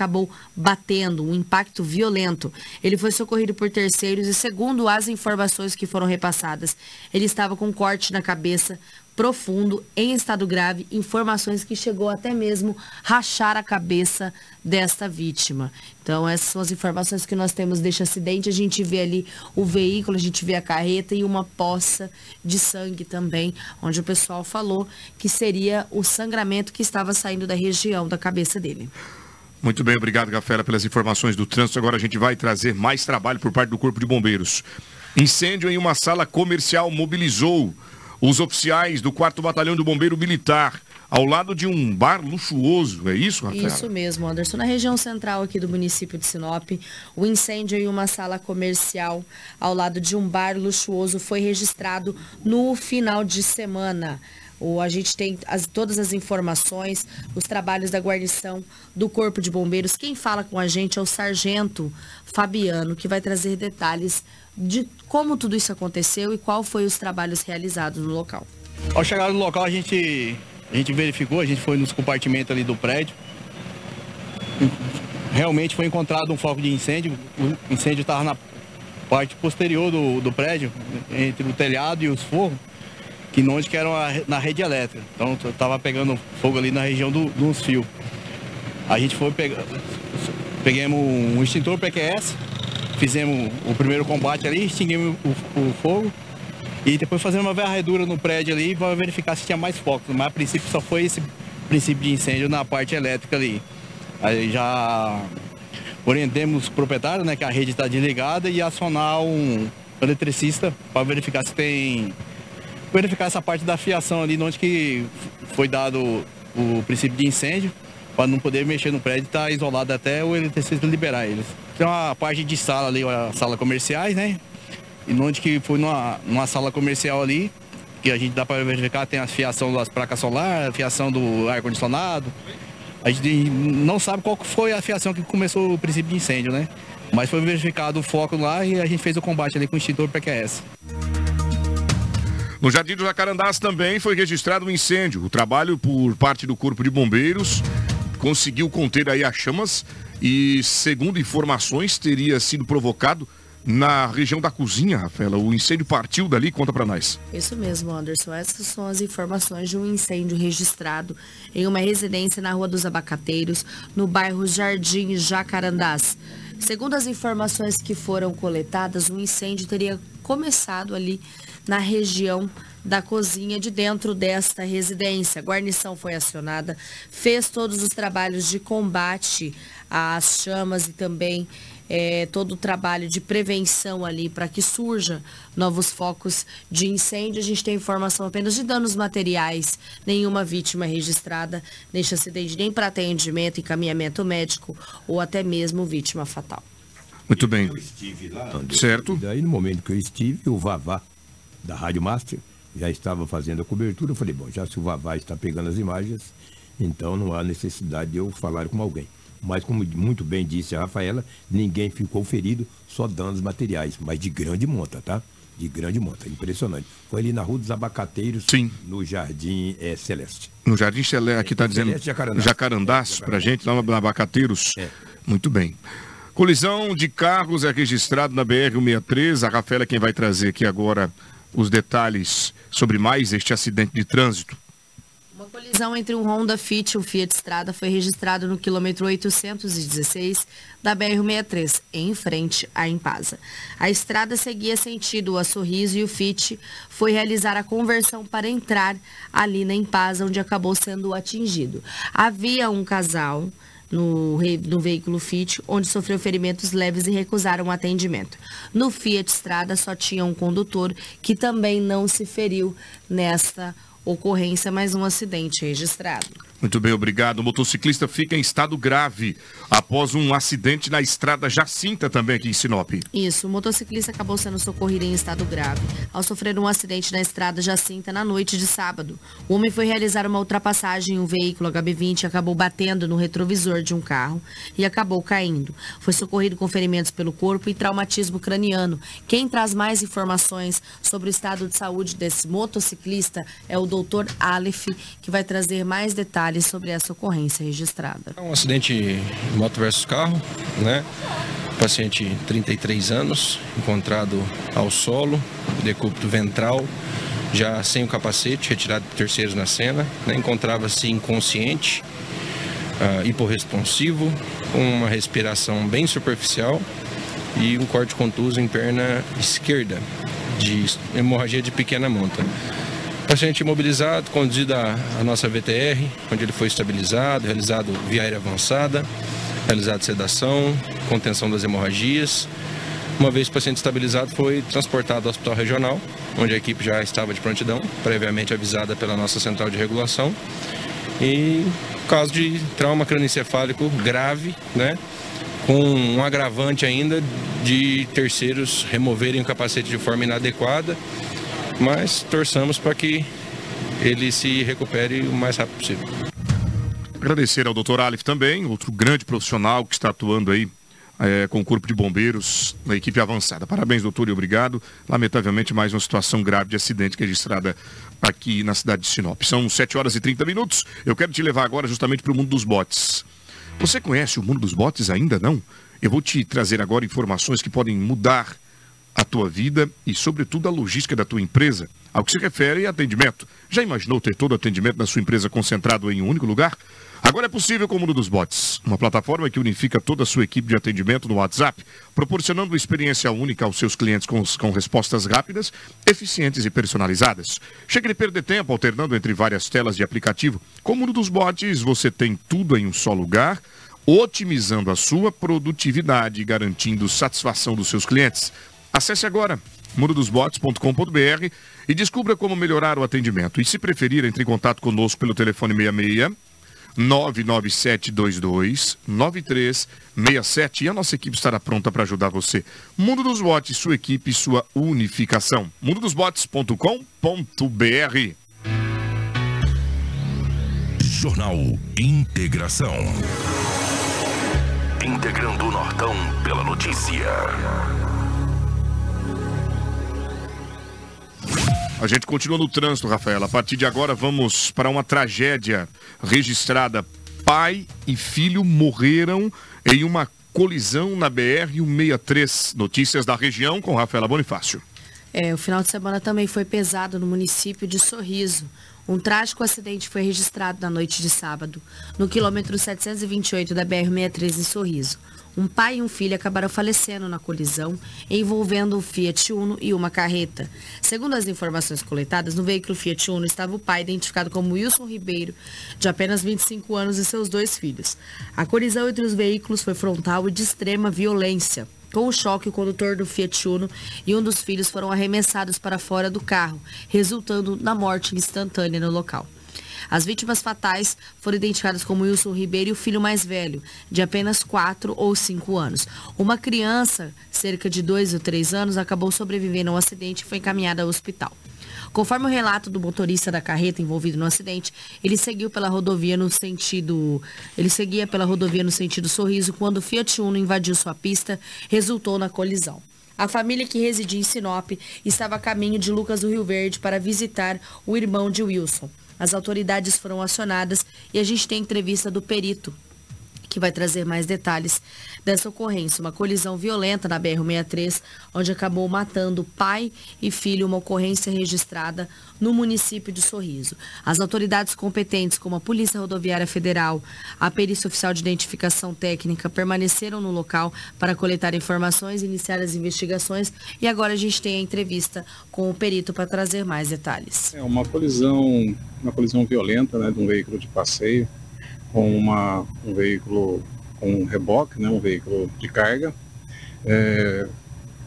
batendo, um impacto violento. Ele foi socorrido por terceiros e, segundo as informações que foram repassadas, ele estava com um corte na cabeça, profundo, em estado grave, informações que chegou até mesmo rachar a cabeça desta vítima. Então, essas são as informações que nós temos deste acidente. A gente vê ali o veículo, a gente vê a carreta e uma poça de sangue também, onde o pessoal falou que seria o sangramento que estava saindo da região da cabeça dele. Muito bem, obrigado, Rafaela, pelas informações do trânsito. Agora a gente vai trazer mais trabalho por parte do Corpo de Bombeiros. Incêndio em uma sala comercial mobilizou os oficiais do 4 Batalhão do Bombeiro Militar. ao lado de um bar luxuoso, é isso, Rafaela? Isso mesmo, Anderson. Na região central aqui do município de Sinop, o incêndio em uma sala comercial ao lado de um bar luxuoso foi registrado no final de semana. O, a gente tem as, todas as informações, os trabalhos da guarnição do Corpo de Bombeiros. Quem fala com a gente é o Sargento Fabiano, que vai trazer detalhes de como tudo isso aconteceu e qual foi os trabalhos realizados no local. Ao chegar no local, a gente, a gente verificou, a gente foi nos compartimentos ali do prédio. Realmente foi encontrado um foco de incêndio. O incêndio estava na parte posterior do, do prédio, entre o telhado e os forros que onde que era na rede elétrica. Então estava pegando fogo ali na região do, dos fios. A gente foi pegar, pegamos um extintor PQS, fizemos o primeiro combate ali, extinguimos o, o fogo e depois fazemos uma varredura no prédio ali para verificar se tinha mais focos. Mas a princípio só foi esse princípio de incêndio na parte elétrica ali. Aí já orientemos o proprietário, né, que a rede está desligada e acionar um eletricista para verificar se tem verificar essa parte da fiação ali, onde que foi dado o princípio de incêndio, para não poder mexer no prédio e estar tá isolado até o eletricista liberar eles. Tem uma parte de sala ali, a sala comerciais, né? E onde que foi numa, numa sala comercial ali, que a gente dá para verificar, tem a fiação das placas solares, a fiação do ar-condicionado. A gente não sabe qual foi a fiação que começou o princípio de incêndio, né? Mas foi verificado o foco lá e a gente fez o combate ali com o extintor PQS. No Jardim do Jacarandás também foi registrado um incêndio. O trabalho por parte do Corpo de Bombeiros conseguiu conter aí as chamas e, segundo informações, teria sido provocado na região da cozinha, Rafaela. O incêndio partiu dali, conta para nós. Isso mesmo, Anderson. Essas são as informações de um incêndio registrado em uma residência na Rua dos Abacateiros, no bairro Jardim Jacarandás. Segundo as informações que foram coletadas, o incêndio teria começado ali na região da cozinha de dentro desta residência. A guarnição foi acionada, fez todos os trabalhos de combate às chamas e também é, todo o trabalho de prevenção ali para que surja novos focos de incêndio. A gente tem informação apenas de danos materiais, nenhuma vítima registrada neste acidente, nem para atendimento, encaminhamento médico ou até mesmo vítima fatal. Muito bem. Eu estive lá. Certo. E daí, no momento que eu estive, o Vavá da Rádio Master, já estava fazendo a cobertura. Eu falei, bom, já se o Vavá está pegando as imagens, então não há necessidade de eu falar com alguém. Mas, como muito bem disse a Rafaela, ninguém ficou ferido, só danos materiais, mas de grande monta, tá? De grande monta, impressionante. Foi ali na Rua dos Abacateiros, Sim. no Jardim é, Celeste. No Jardim Celeste, aqui está dizendo Celeste Jacarandás. Jacarandás, para gente, lá no Abacateiros. É. Muito bem. Colisão de carros é registrado na BR-163. A Rafaela é quem vai trazer aqui agora os detalhes sobre mais este acidente de trânsito. Uma colisão entre um Honda Fit e um Fiat Strada foi registrado no quilômetro 816 da BR-63, em frente à Impasa. A estrada seguia sentido a Sorriso e o Fit foi realizar a conversão para entrar ali na Impasa, onde acabou sendo atingido. Havia um casal no, no, veículo Fit, onde sofreu ferimentos leves e recusaram atendimento. No Fiat Strada só tinha um condutor que também não se feriu nesta ocorrência, mais um acidente registrado. Muito bem, obrigado. O motociclista fica em estado grave após um acidente na estrada Jacinta, também aqui em Sinop. Isso, o motociclista acabou sendo socorrido em estado grave ao sofrer um acidente na estrada Jacinta na noite de sábado. O homem foi realizar uma ultrapassagem em um veículo HB20 e acabou batendo no retrovisor de um carro e acabou caindo. Foi socorrido com ferimentos pelo corpo e traumatismo craniano. Quem traz mais informações sobre o estado de saúde desse motociclista é o doutor Aleph, que vai trazer mais detalhes detalhes sobre essa ocorrência registrada. É um acidente moto versus carro, né? Paciente 33 anos, encontrado ao solo, decúbito ventral, já sem o capacete, retirado de terceiros na cena, né? encontrava-se inconsciente, uh, hiporresponsivo, com uma respiração bem superficial e um corte contuso em perna esquerda, de hemorragia de pequena monta. Paciente imobilizado, conduzido à nossa VTR, onde ele foi estabilizado, realizado via aérea avançada, realizado sedação, contenção das hemorragias. Uma vez o paciente estabilizado, foi transportado ao hospital regional, onde a equipe já estava de prontidão, previamente avisada pela nossa central de regulação. E caso de trauma crânioencefálico grave, né? Com um agravante ainda de terceiros removerem o capacete de forma inadequada, mas torçamos para que ele se recupere o mais rápido possível. Agradecer ao Dr. Alif também, outro grande profissional que está atuando aí é, com o Corpo de Bombeiros na equipe avançada. Parabéns, doutor, e obrigado. Lamentavelmente, mais uma situação grave de acidente registrada aqui na cidade de Sinop. São 7 horas e 30 minutos. Eu quero te levar agora justamente para o mundo dos botes. Você conhece o mundo dos botes ainda não? Eu vou te trazer agora informações que podem mudar a tua vida e, sobretudo, a logística da tua empresa. Ao que se refere a atendimento. Já imaginou ter todo o atendimento da sua empresa concentrado em um único lugar? Agora é possível com o Mundo dos Bots, uma plataforma que unifica toda a sua equipe de atendimento no WhatsApp, proporcionando uma experiência única aos seus clientes com, com respostas rápidas, eficientes e personalizadas. Chega de perder tempo alternando entre várias telas de aplicativo. Com o Mundo dos Bots, você tem tudo em um só lugar, otimizando a sua produtividade e garantindo satisfação dos seus clientes. Acesse agora mundodosbots.com.br e descubra como melhorar o atendimento. E se preferir, entre em contato conosco pelo telefone 66 99722 9367 e a nossa equipe estará pronta para ajudar você. Mundo dos Bots, sua equipe, sua unificação. mundodosbots.com.br Jornal Integração. Integrando o Nortão pela notícia. A gente continua no trânsito, Rafaela. A partir de agora vamos para uma tragédia registrada. Pai e filho morreram em uma colisão na BR-163. Notícias da região com Rafaela Bonifácio. É, o final de semana também foi pesado no município de Sorriso. Um trágico acidente foi registrado na noite de sábado, no quilômetro 728 da BR-63 em Sorriso um pai e um filho acabaram falecendo na colisão envolvendo o Fiat Uno e uma carreta. Segundo as informações coletadas, no veículo Fiat Uno estava o pai, identificado como Wilson Ribeiro, de apenas 25 anos, e seus dois filhos. A colisão entre os veículos foi frontal e de extrema violência. Com o choque, o condutor do Fiat Uno e um dos filhos foram arremessados para fora do carro, resultando na morte instantânea no local. As vítimas fatais foram identificadas como Wilson Ribeiro e o filho mais velho, de apenas 4 ou 5 anos. Uma criança, cerca de 2 ou 3 anos, acabou sobrevivendo ao acidente e foi encaminhada ao hospital. Conforme o relato do motorista da carreta envolvido no acidente, ele seguiu pela rodovia no sentido, ele seguia pela rodovia no sentido Sorriso quando o Fiat Uno invadiu sua pista, resultou na colisão. A família que residia em Sinop estava a caminho de Lucas do Rio Verde para visitar o irmão de Wilson. As autoridades foram acionadas e a gente tem entrevista do perito que vai trazer mais detalhes dessa ocorrência. Uma colisão violenta na BR-63, onde acabou matando pai e filho, uma ocorrência registrada no município de Sorriso. As autoridades competentes, como a Polícia Rodoviária Federal, a Perícia Oficial de Identificação Técnica, permaneceram no local para coletar informações, iniciar as investigações e agora a gente tem a entrevista com o perito para trazer mais detalhes. É uma colisão, uma colisão violenta, né, de um veículo de passeio com uma, um veículo com um reboque, né, um veículo de carga. É,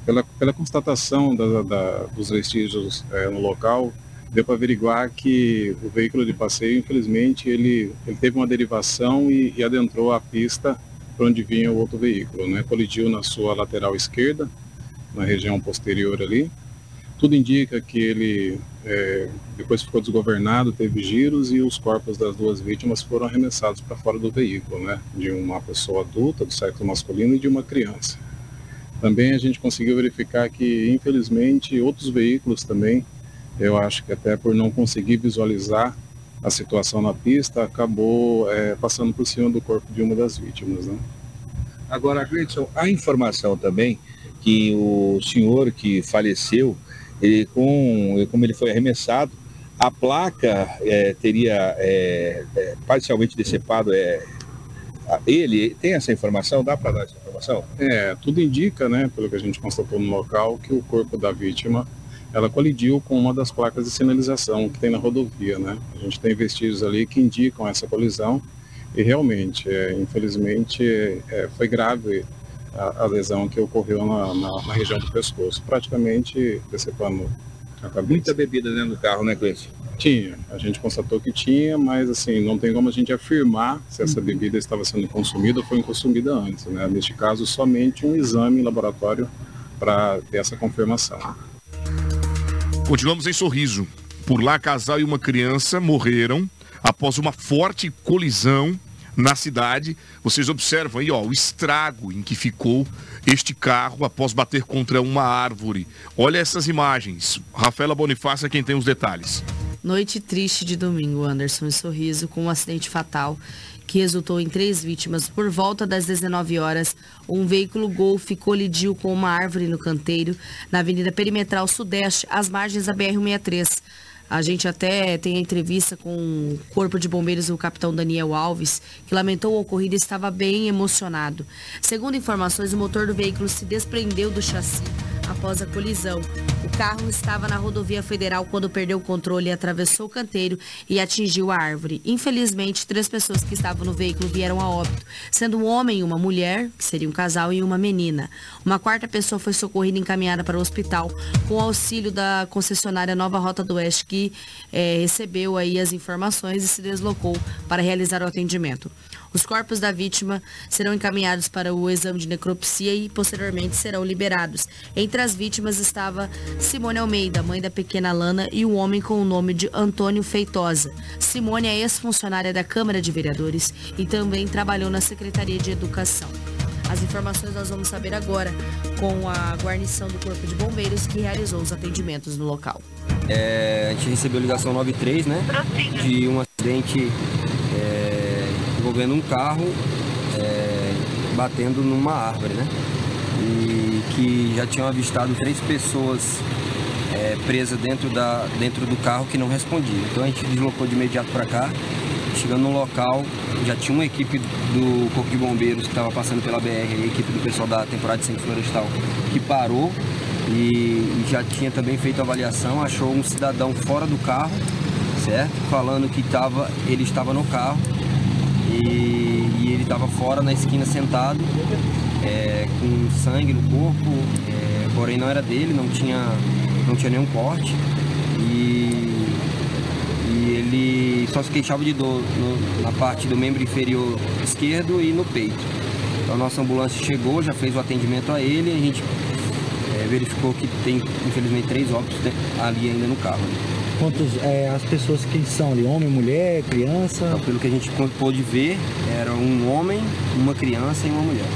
pela, pela constatação da, da, dos vestígios é, no local, deu para averiguar que o veículo de passeio, infelizmente, ele, ele teve uma derivação e, e adentrou a pista para onde vinha o outro veículo. Né? Colidiu na sua lateral esquerda, na região posterior ali. Tudo indica que ele é, depois ficou desgovernado, teve giros e os corpos das duas vítimas foram arremessados para fora do veículo, né? De uma pessoa adulta, do sexo masculino e de uma criança. Também a gente conseguiu verificar que, infelizmente, outros veículos também, eu acho que até por não conseguir visualizar a situação na pista, acabou é, passando por cima do corpo de uma das vítimas, né? Agora, Cleiton, há informação também que o senhor que faleceu, e com, como ele foi arremessado, a placa é, teria é, é, parcialmente decepado é, ele. Tem essa informação? Dá para dar essa informação? É, tudo indica, né, pelo que a gente constatou no local, que o corpo da vítima ela colidiu com uma das placas de sinalização que tem na rodovia, né? A gente tem vestígios ali que indicam essa colisão e realmente, é, infelizmente, é, foi grave a, a lesão que ocorreu na, na, na, região do pescoço, praticamente decepando a cabeça. Muita bebida dentro do carro, né, Cleiton? Tinha, a gente constatou que tinha, mas assim, não tem como a gente afirmar se essa bebida estava sendo consumida ou foi consumida antes. Né? Neste caso, somente um exame em laboratório para ter essa confirmação. Continuamos em Sorriso. Por lá, casal e uma criança morreram após uma forte colisão na cidade. Vocês observam aí, ó, o estrago em que ficou este carro após bater contra uma árvore. Olha essas imagens. Rafaela Bonifácio é quem tem os detalhes. Noite triste de domingo, Anderson e Sorriso, com um acidente fatal que resultou em três vítimas. Por volta das 19 horas, um veículo Golf colidiu com uma árvore no canteiro, na Avenida Perimetral Sudeste, às margens da BR-63. A gente até tem a entrevista com o Corpo de Bombeiros, o capitão Daniel Alves, que lamentou o ocorrido e estava bem emocionado. Segundo informações, o motor do veículo se desprendeu do chassi após a colisão. O carro estava na rodovia federal quando perdeu o controle, atravessou o canteiro e atingiu a árvore. Infelizmente, três pessoas que estavam no veículo vieram a óbito, sendo um homem e uma mulher, que seria um casal, e uma menina. Uma quarta pessoa foi socorrida e encaminhada para o hospital com auxílio da concessionária Nova Rota do Oeste, que eh, recebeu aí as informações e se deslocou para realizar o atendimento. Os corpos da vítima serão encaminhados para o exame de necropsia e posteriormente serão liberados. Entre as vítimas estava Simone Almeida, mãe da pequena Lana, e um homem com o nome de Antônio Feitosa. Simone é ex-funcionária da Câmara de Vereadores e também trabalhou na Secretaria de Educação. As informações nós vamos saber agora com a guarnição do Corpo de Bombeiros que realizou os atendimentos no local. É, a gente recebeu ligação 93, né? De um acidente envolvendo um carro é, batendo numa árvore, né? E que já tinham avistado três pessoas é, presas dentro, da, dentro do carro que não respondiam. Então a gente deslocou de imediato para cá. Chegando no local, já tinha uma equipe do Corpo de Bombeiros que estava passando pela BR, a equipe do pessoal da temporada de centro florestal, que parou e, e já tinha também feito a avaliação, achou um cidadão fora do carro, certo? Falando que tava, ele estava no carro e, e ele estava fora na esquina sentado, é, com sangue no corpo, é, porém não era dele, não tinha, não tinha nenhum corte. E, e ele só se queixava de dor no- na parte do membro inferior esquerdo e no peito. Então a nossa ambulância chegou, já fez o atendimento a ele a gente é, verificou que tem, infelizmente, três óbitos né, ali ainda no carro. né. Quantos, é, as pessoas que são ali, homem, mulher, criança? Então, pelo que a gente pô- pôde ver, era um homem, uma criança e uma mulher.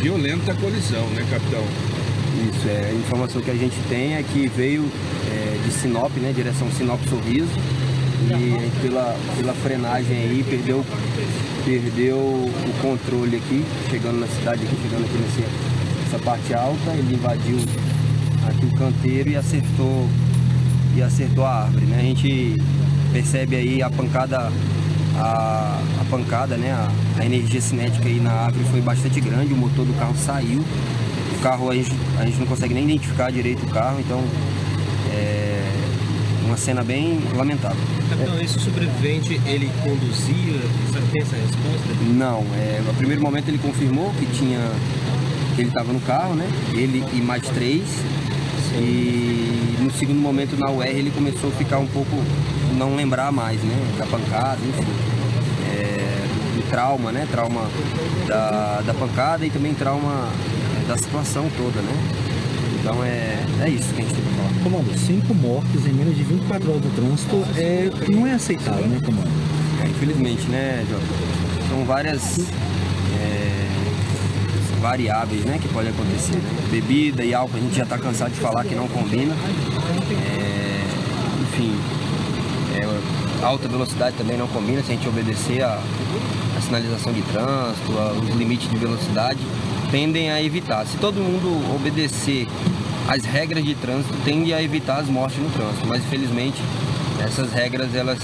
Violenta colisão, né, capitão? Isso, é, a informação que a gente tem é que veio é, de Sinop, né, direção Sinop Sorriso, e gente, pela, pela frenagem aí perdeu, perdeu o controle aqui, chegando na cidade, aqui, chegando aqui nesse, nessa parte alta, ele invadiu aqui o canteiro e acertou, e acertou a árvore, né? A gente percebe aí a pancada, a, a pancada, né? A, a energia cinética aí na árvore foi bastante grande, o motor do carro saiu, o carro a gente, a gente não consegue nem identificar direito o carro, então é uma cena bem lamentável. Capitão, esse sobrevivente, ele conduzia, sabe, tem essa resposta? Não, é, no primeiro momento ele confirmou que tinha que ele estava no carro, né? Ele e mais três. E no segundo momento na UR ele começou a ficar um pouco não lembrar mais, né? Da pancada, enfim. É, do trauma, né? Trauma da, da pancada e também trauma é, da situação toda, né? Então é, é isso que a gente tem pra falar. Comando, cinco mortes em menos de 24 horas do trânsito é, não é aceitável, né, comando? É, infelizmente, né, Jota? São várias variáveis né, que podem acontecer. né? Bebida e álcool a gente já está cansado de falar que não combina. É, enfim, é, alta velocidade também não combina se a gente obedecer a, a sinalização de trânsito, a- os limites de velocidade, tendem a evitar. Se todo mundo obedecer as regras de trânsito, tende a evitar as mortes no trânsito. Mas infelizmente essas regras elas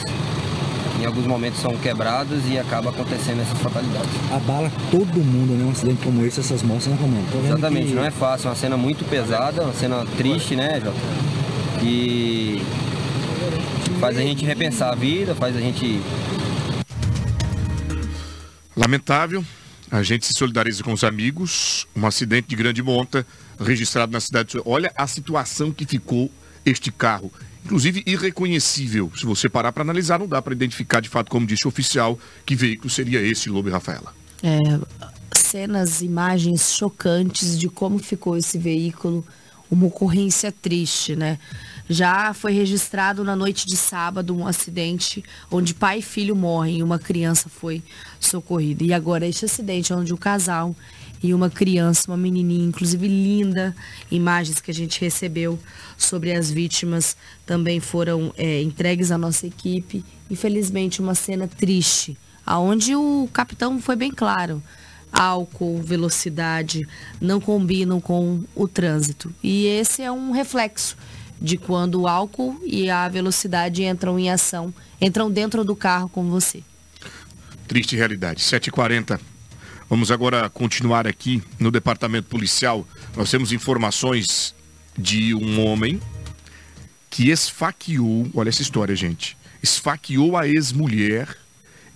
em alguns momentos são quebradas e acaba acontecendo essas fatalidades. Abala todo mundo, né? Um acidente como esse, essas comando? Tô vendo Exatamente, que- não é fácil, é uma cena muito pesada, uma cena triste, né, Jota? Que faz a gente repensar a vida, faz a gente Lamentável, a gente se solidariza com os amigos. Um acidente de grande monta registrado na cidade. de Olha a situação que ficou este carro. Inclusive irreconhecível. Se você parar para analisar, não dá para identificar de fato, como disse o oficial, que veículo seria esse, Lobo e Rafaela. É, cenas, imagens chocantes de como ficou esse veículo, uma ocorrência triste, né? Já foi registrado na noite de sábado um acidente onde pai e filho morrem e uma criança foi socorrida. E agora este acidente onde o casal e uma criança, uma menininha, inclusive linda, imagens que a gente recebeu sobre as vítimas também foram é, entregues à nossa equipe. Infelizmente, uma cena triste, aonde o capitão foi bem claro álcool, velocidade não combinam com o trânsito. E esse é um reflexo de quando o álcool e a velocidade entram em ação, entram dentro do carro com você. Triste realidade. 7h40. Vamos agora continuar aqui no departamento policial. Nós temos informações de um homem que esfaqueou, olha essa história, gente. Esfaqueou a ex-mulher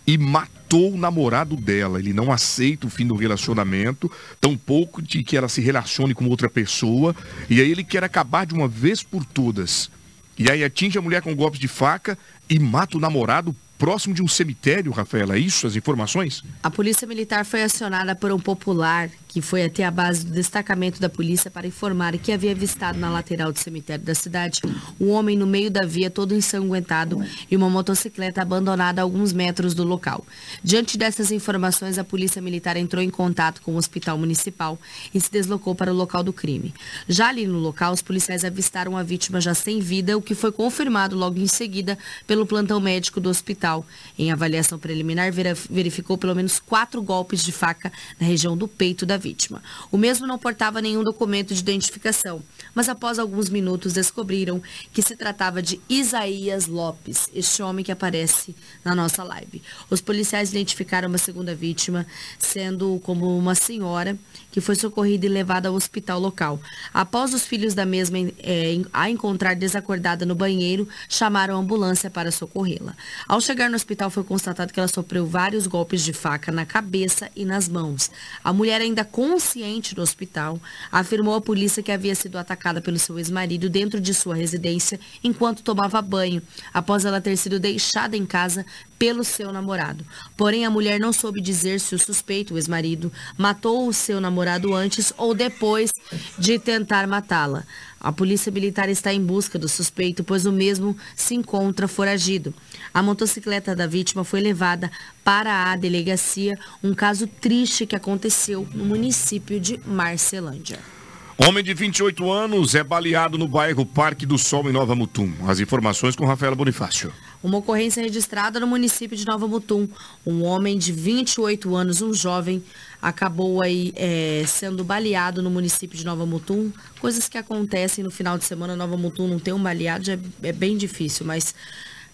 e matou o namorado dela. Ele não aceita o fim do relacionamento, tampouco de que ela se relacione com outra pessoa. E aí ele quer acabar de uma vez por todas. E aí atinge a mulher com golpes de faca e mata o namorado próximo de um cemitério, Rafaela. É isso as informações? A Polícia Militar foi acionada por um popular que foi até a base do destacamento da polícia para informar que havia avistado na lateral do cemitério da cidade um homem no meio da via todo ensanguentado e uma motocicleta abandonada a alguns metros do local. Diante dessas informações, a Polícia Militar entrou em contato com o Hospital Municipal e se deslocou para o local do crime. Já ali no local, os policiais avistaram a vítima já sem vida, o que foi confirmado logo em seguida pelo plantão médico do hospital. Em avaliação preliminar, verificou pelo menos quatro golpes de faca na região do peito da vítima. O mesmo não portava nenhum documento de identificação, mas após alguns minutos descobriram que se tratava de Isaías Lopes, este homem que aparece na nossa live. Os policiais identificaram uma segunda vítima, sendo como uma senhora que foi socorrida e levada ao hospital local. Após os filhos da mesma é, a encontrar desacordada no banheiro, chamaram a ambulância para socorrê-la. Ao chegar no hospital, foi constatado que ela sofreu vários golpes de faca na cabeça e nas mãos. A mulher ainda consciente no hospital, afirmou à polícia que havia sido atacada pelo seu ex-marido dentro de sua residência enquanto tomava banho, após ela ter sido deixada em casa pelo seu namorado. Porém, a mulher não soube dizer se o suspeito, o ex-marido, matou o seu namorado antes ou depois de tentar matá-la. A polícia militar está em busca do suspeito, pois o mesmo se encontra foragido. A motocicleta da vítima foi levada para a delegacia, um caso triste que aconteceu no município de Marcelândia. Homem de 28 anos é baleado no bairro Parque do Sol, em Nova Mutum. As informações com Rafaela Bonifácio. Uma ocorrência registrada no município de Nova Mutum. Um homem de 28 anos, um jovem, acabou aí é, sendo baleado no município de Nova Mutum. Coisas que acontecem no final de semana. Nova Mutum não tem um baleado, é, é bem difícil, mas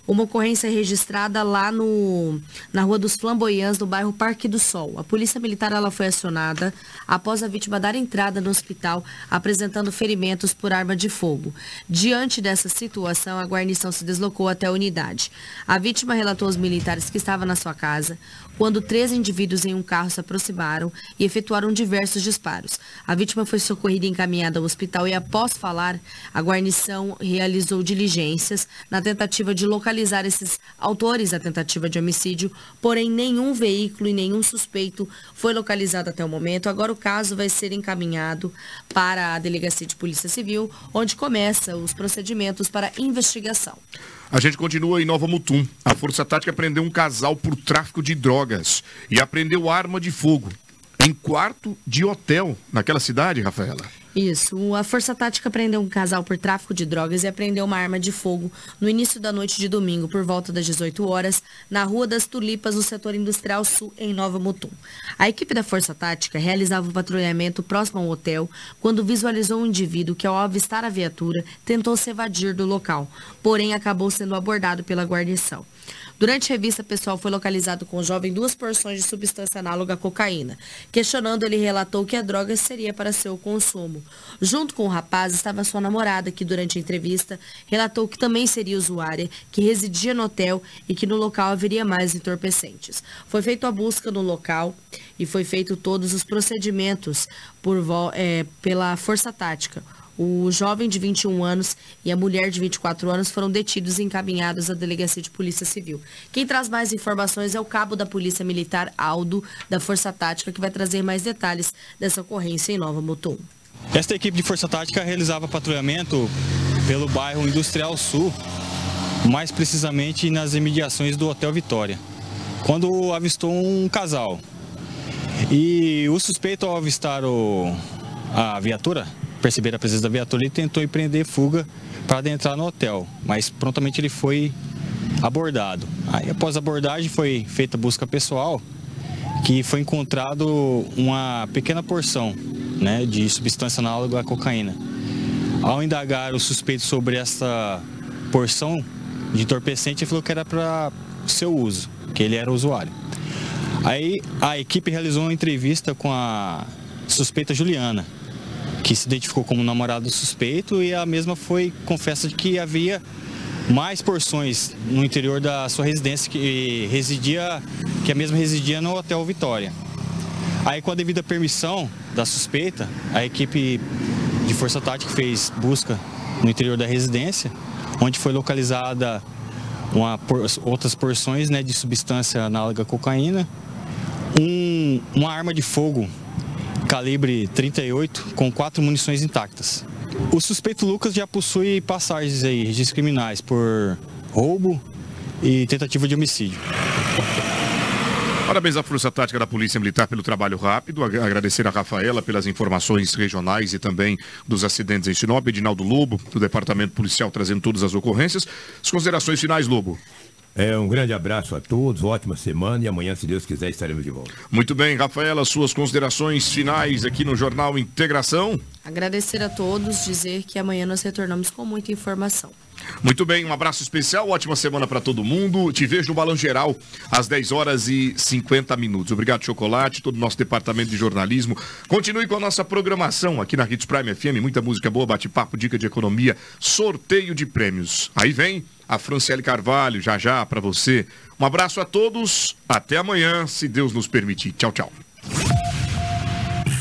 uma ocorrência registrada lá no, na Rua dos Flamboyants, no bairro Parque do Sol. A polícia militar ela foi acionada após a vítima dar entrada no hospital apresentando ferimentos por arma de fogo. Diante dessa situação, a guarnição se deslocou até a unidade. A vítima relatou aos militares que estava na sua casa quando três indivíduos em um carro se aproximaram e efetuaram diversos disparos. A vítima foi socorrida e encaminhada ao hospital e, após falar, a guarnição realizou diligências na tentativa de localizar esses autores da tentativa de homicídio, porém nenhum veículo e nenhum suspeito foi localizado até o momento. Agora o caso vai ser encaminhado para a Delegacia de Polícia Civil, onde começa os procedimentos para investigação. A gente continua em Nova Mutum. A Força Tática prendeu um casal por tráfico de drogas e apreendeu arma de fogo em quarto de hotel naquela cidade, Rafaela. Isso. A Força Tática prendeu um casal por tráfico de drogas e apreendeu uma arma de fogo no início da noite de domingo, por volta das 18 horas, na Rua das Tulipas, no setor industrial sul, em Nova Mutum. A equipe da Força Tática realizava o um patrulhamento próximo ao hotel quando visualizou um indivíduo que, ao avistar a viatura, tentou se evadir do local, porém acabou sendo abordado pela guarnição. Durante revista pessoal foi localizado com o jovem duas porções de substância análoga à cocaína. Questionando, ele relatou que a droga seria para seu consumo. Junto com o rapaz estava sua namorada, que durante a entrevista relatou que também seria usuária, que residia no hotel e que no local haveria mais entorpecentes. Foi feita a busca no local e foi feito todos os procedimentos por, é, pela força tática. O jovem de 21 anos e a mulher de 24 anos foram detidos e encaminhados à Delegacia de Polícia Civil. Quem traz mais informações é o cabo da Polícia Militar, Aldo, da Força Tática, que vai trazer mais detalhes dessa ocorrência em Nova Mutum. Esta equipe de Força Tática realizava patrulhamento pelo bairro Industrial Sul, mais precisamente nas imediações do Hotel Vitória, quando avistou um casal. E o suspeito, ao avistar o, a viatura, perceber a presença da viatura, ele tentou empreender fuga para adentrar no hotel, mas prontamente ele foi abordado. Aí, após a abordagem, foi feita busca pessoal, que foi encontrado uma pequena porção né, de substância análoga à cocaína. Ao indagar o suspeito sobre essa porção de entorpecente, ele falou que era para seu uso, que ele era usuário. Aí a equipe realizou uma entrevista com a suspeita Juliana, que se identificou como namorado do suspeito e a mesma foi confessa de que havia mais porções no interior da sua residência que residia, que a mesma residia no Hotel Vitória. Aí com a devida permissão da suspeita, a equipe de força tática fez busca no interior da residência, onde foi localizada uma, outras porções né, de substância análoga à cocaína, um, uma arma de fogo calibre 38 com quatro munições intactas. O suspeito Lucas já possui passagens aí, registros criminais por roubo e tentativa de homicídio. Parabéns à Força Tática da Polícia Militar pelo trabalho rápido. Agradecer a Rafaela pelas informações regionais e também dos acidentes em Sinop. Edinaldo Lobo, do Departamento Policial, trazendo todas as ocorrências. As considerações finais, Lobo. É, um grande abraço a todos, ótima semana e amanhã, se Deus quiser, estaremos de volta. Muito bem, Rafaela, suas considerações finais aqui no Jornal Integração. Agradecer a todos, dizer que amanhã nós retornamos com muita informação. Muito bem, um abraço especial, ótima semana para todo mundo. Te vejo no Balão Geral às 10 horas e 50 minutos. Obrigado, Chocolate, todo o nosso departamento de jornalismo. Continue com a nossa programação aqui na Hits Prime FM, muita música boa, bate-papo, dica de economia, sorteio de prêmios. Aí vem a Franciele Carvalho, já já para você. Um abraço a todos, até amanhã, se Deus nos permitir. Tchau, tchau.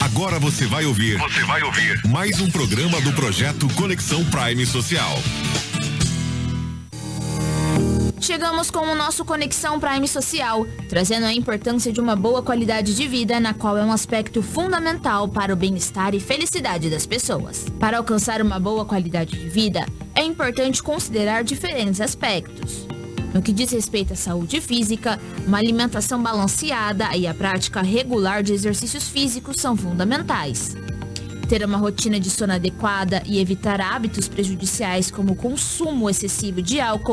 Agora você vai ouvir. Você vai ouvir mais um programa do projeto Conexão Prime Social. Chegamos com o nosso Conexão Prime Social, trazendo a importância de uma boa qualidade de vida, na qual é um aspecto fundamental para o bem-estar e felicidade das pessoas. Para alcançar uma boa qualidade de vida, é importante considerar diferentes aspectos. No que diz respeito à saúde física, uma alimentação balanceada e a prática regular de exercícios físicos são fundamentais. Ter uma rotina de sono adequada e evitar hábitos prejudiciais como o consumo excessivo de álcool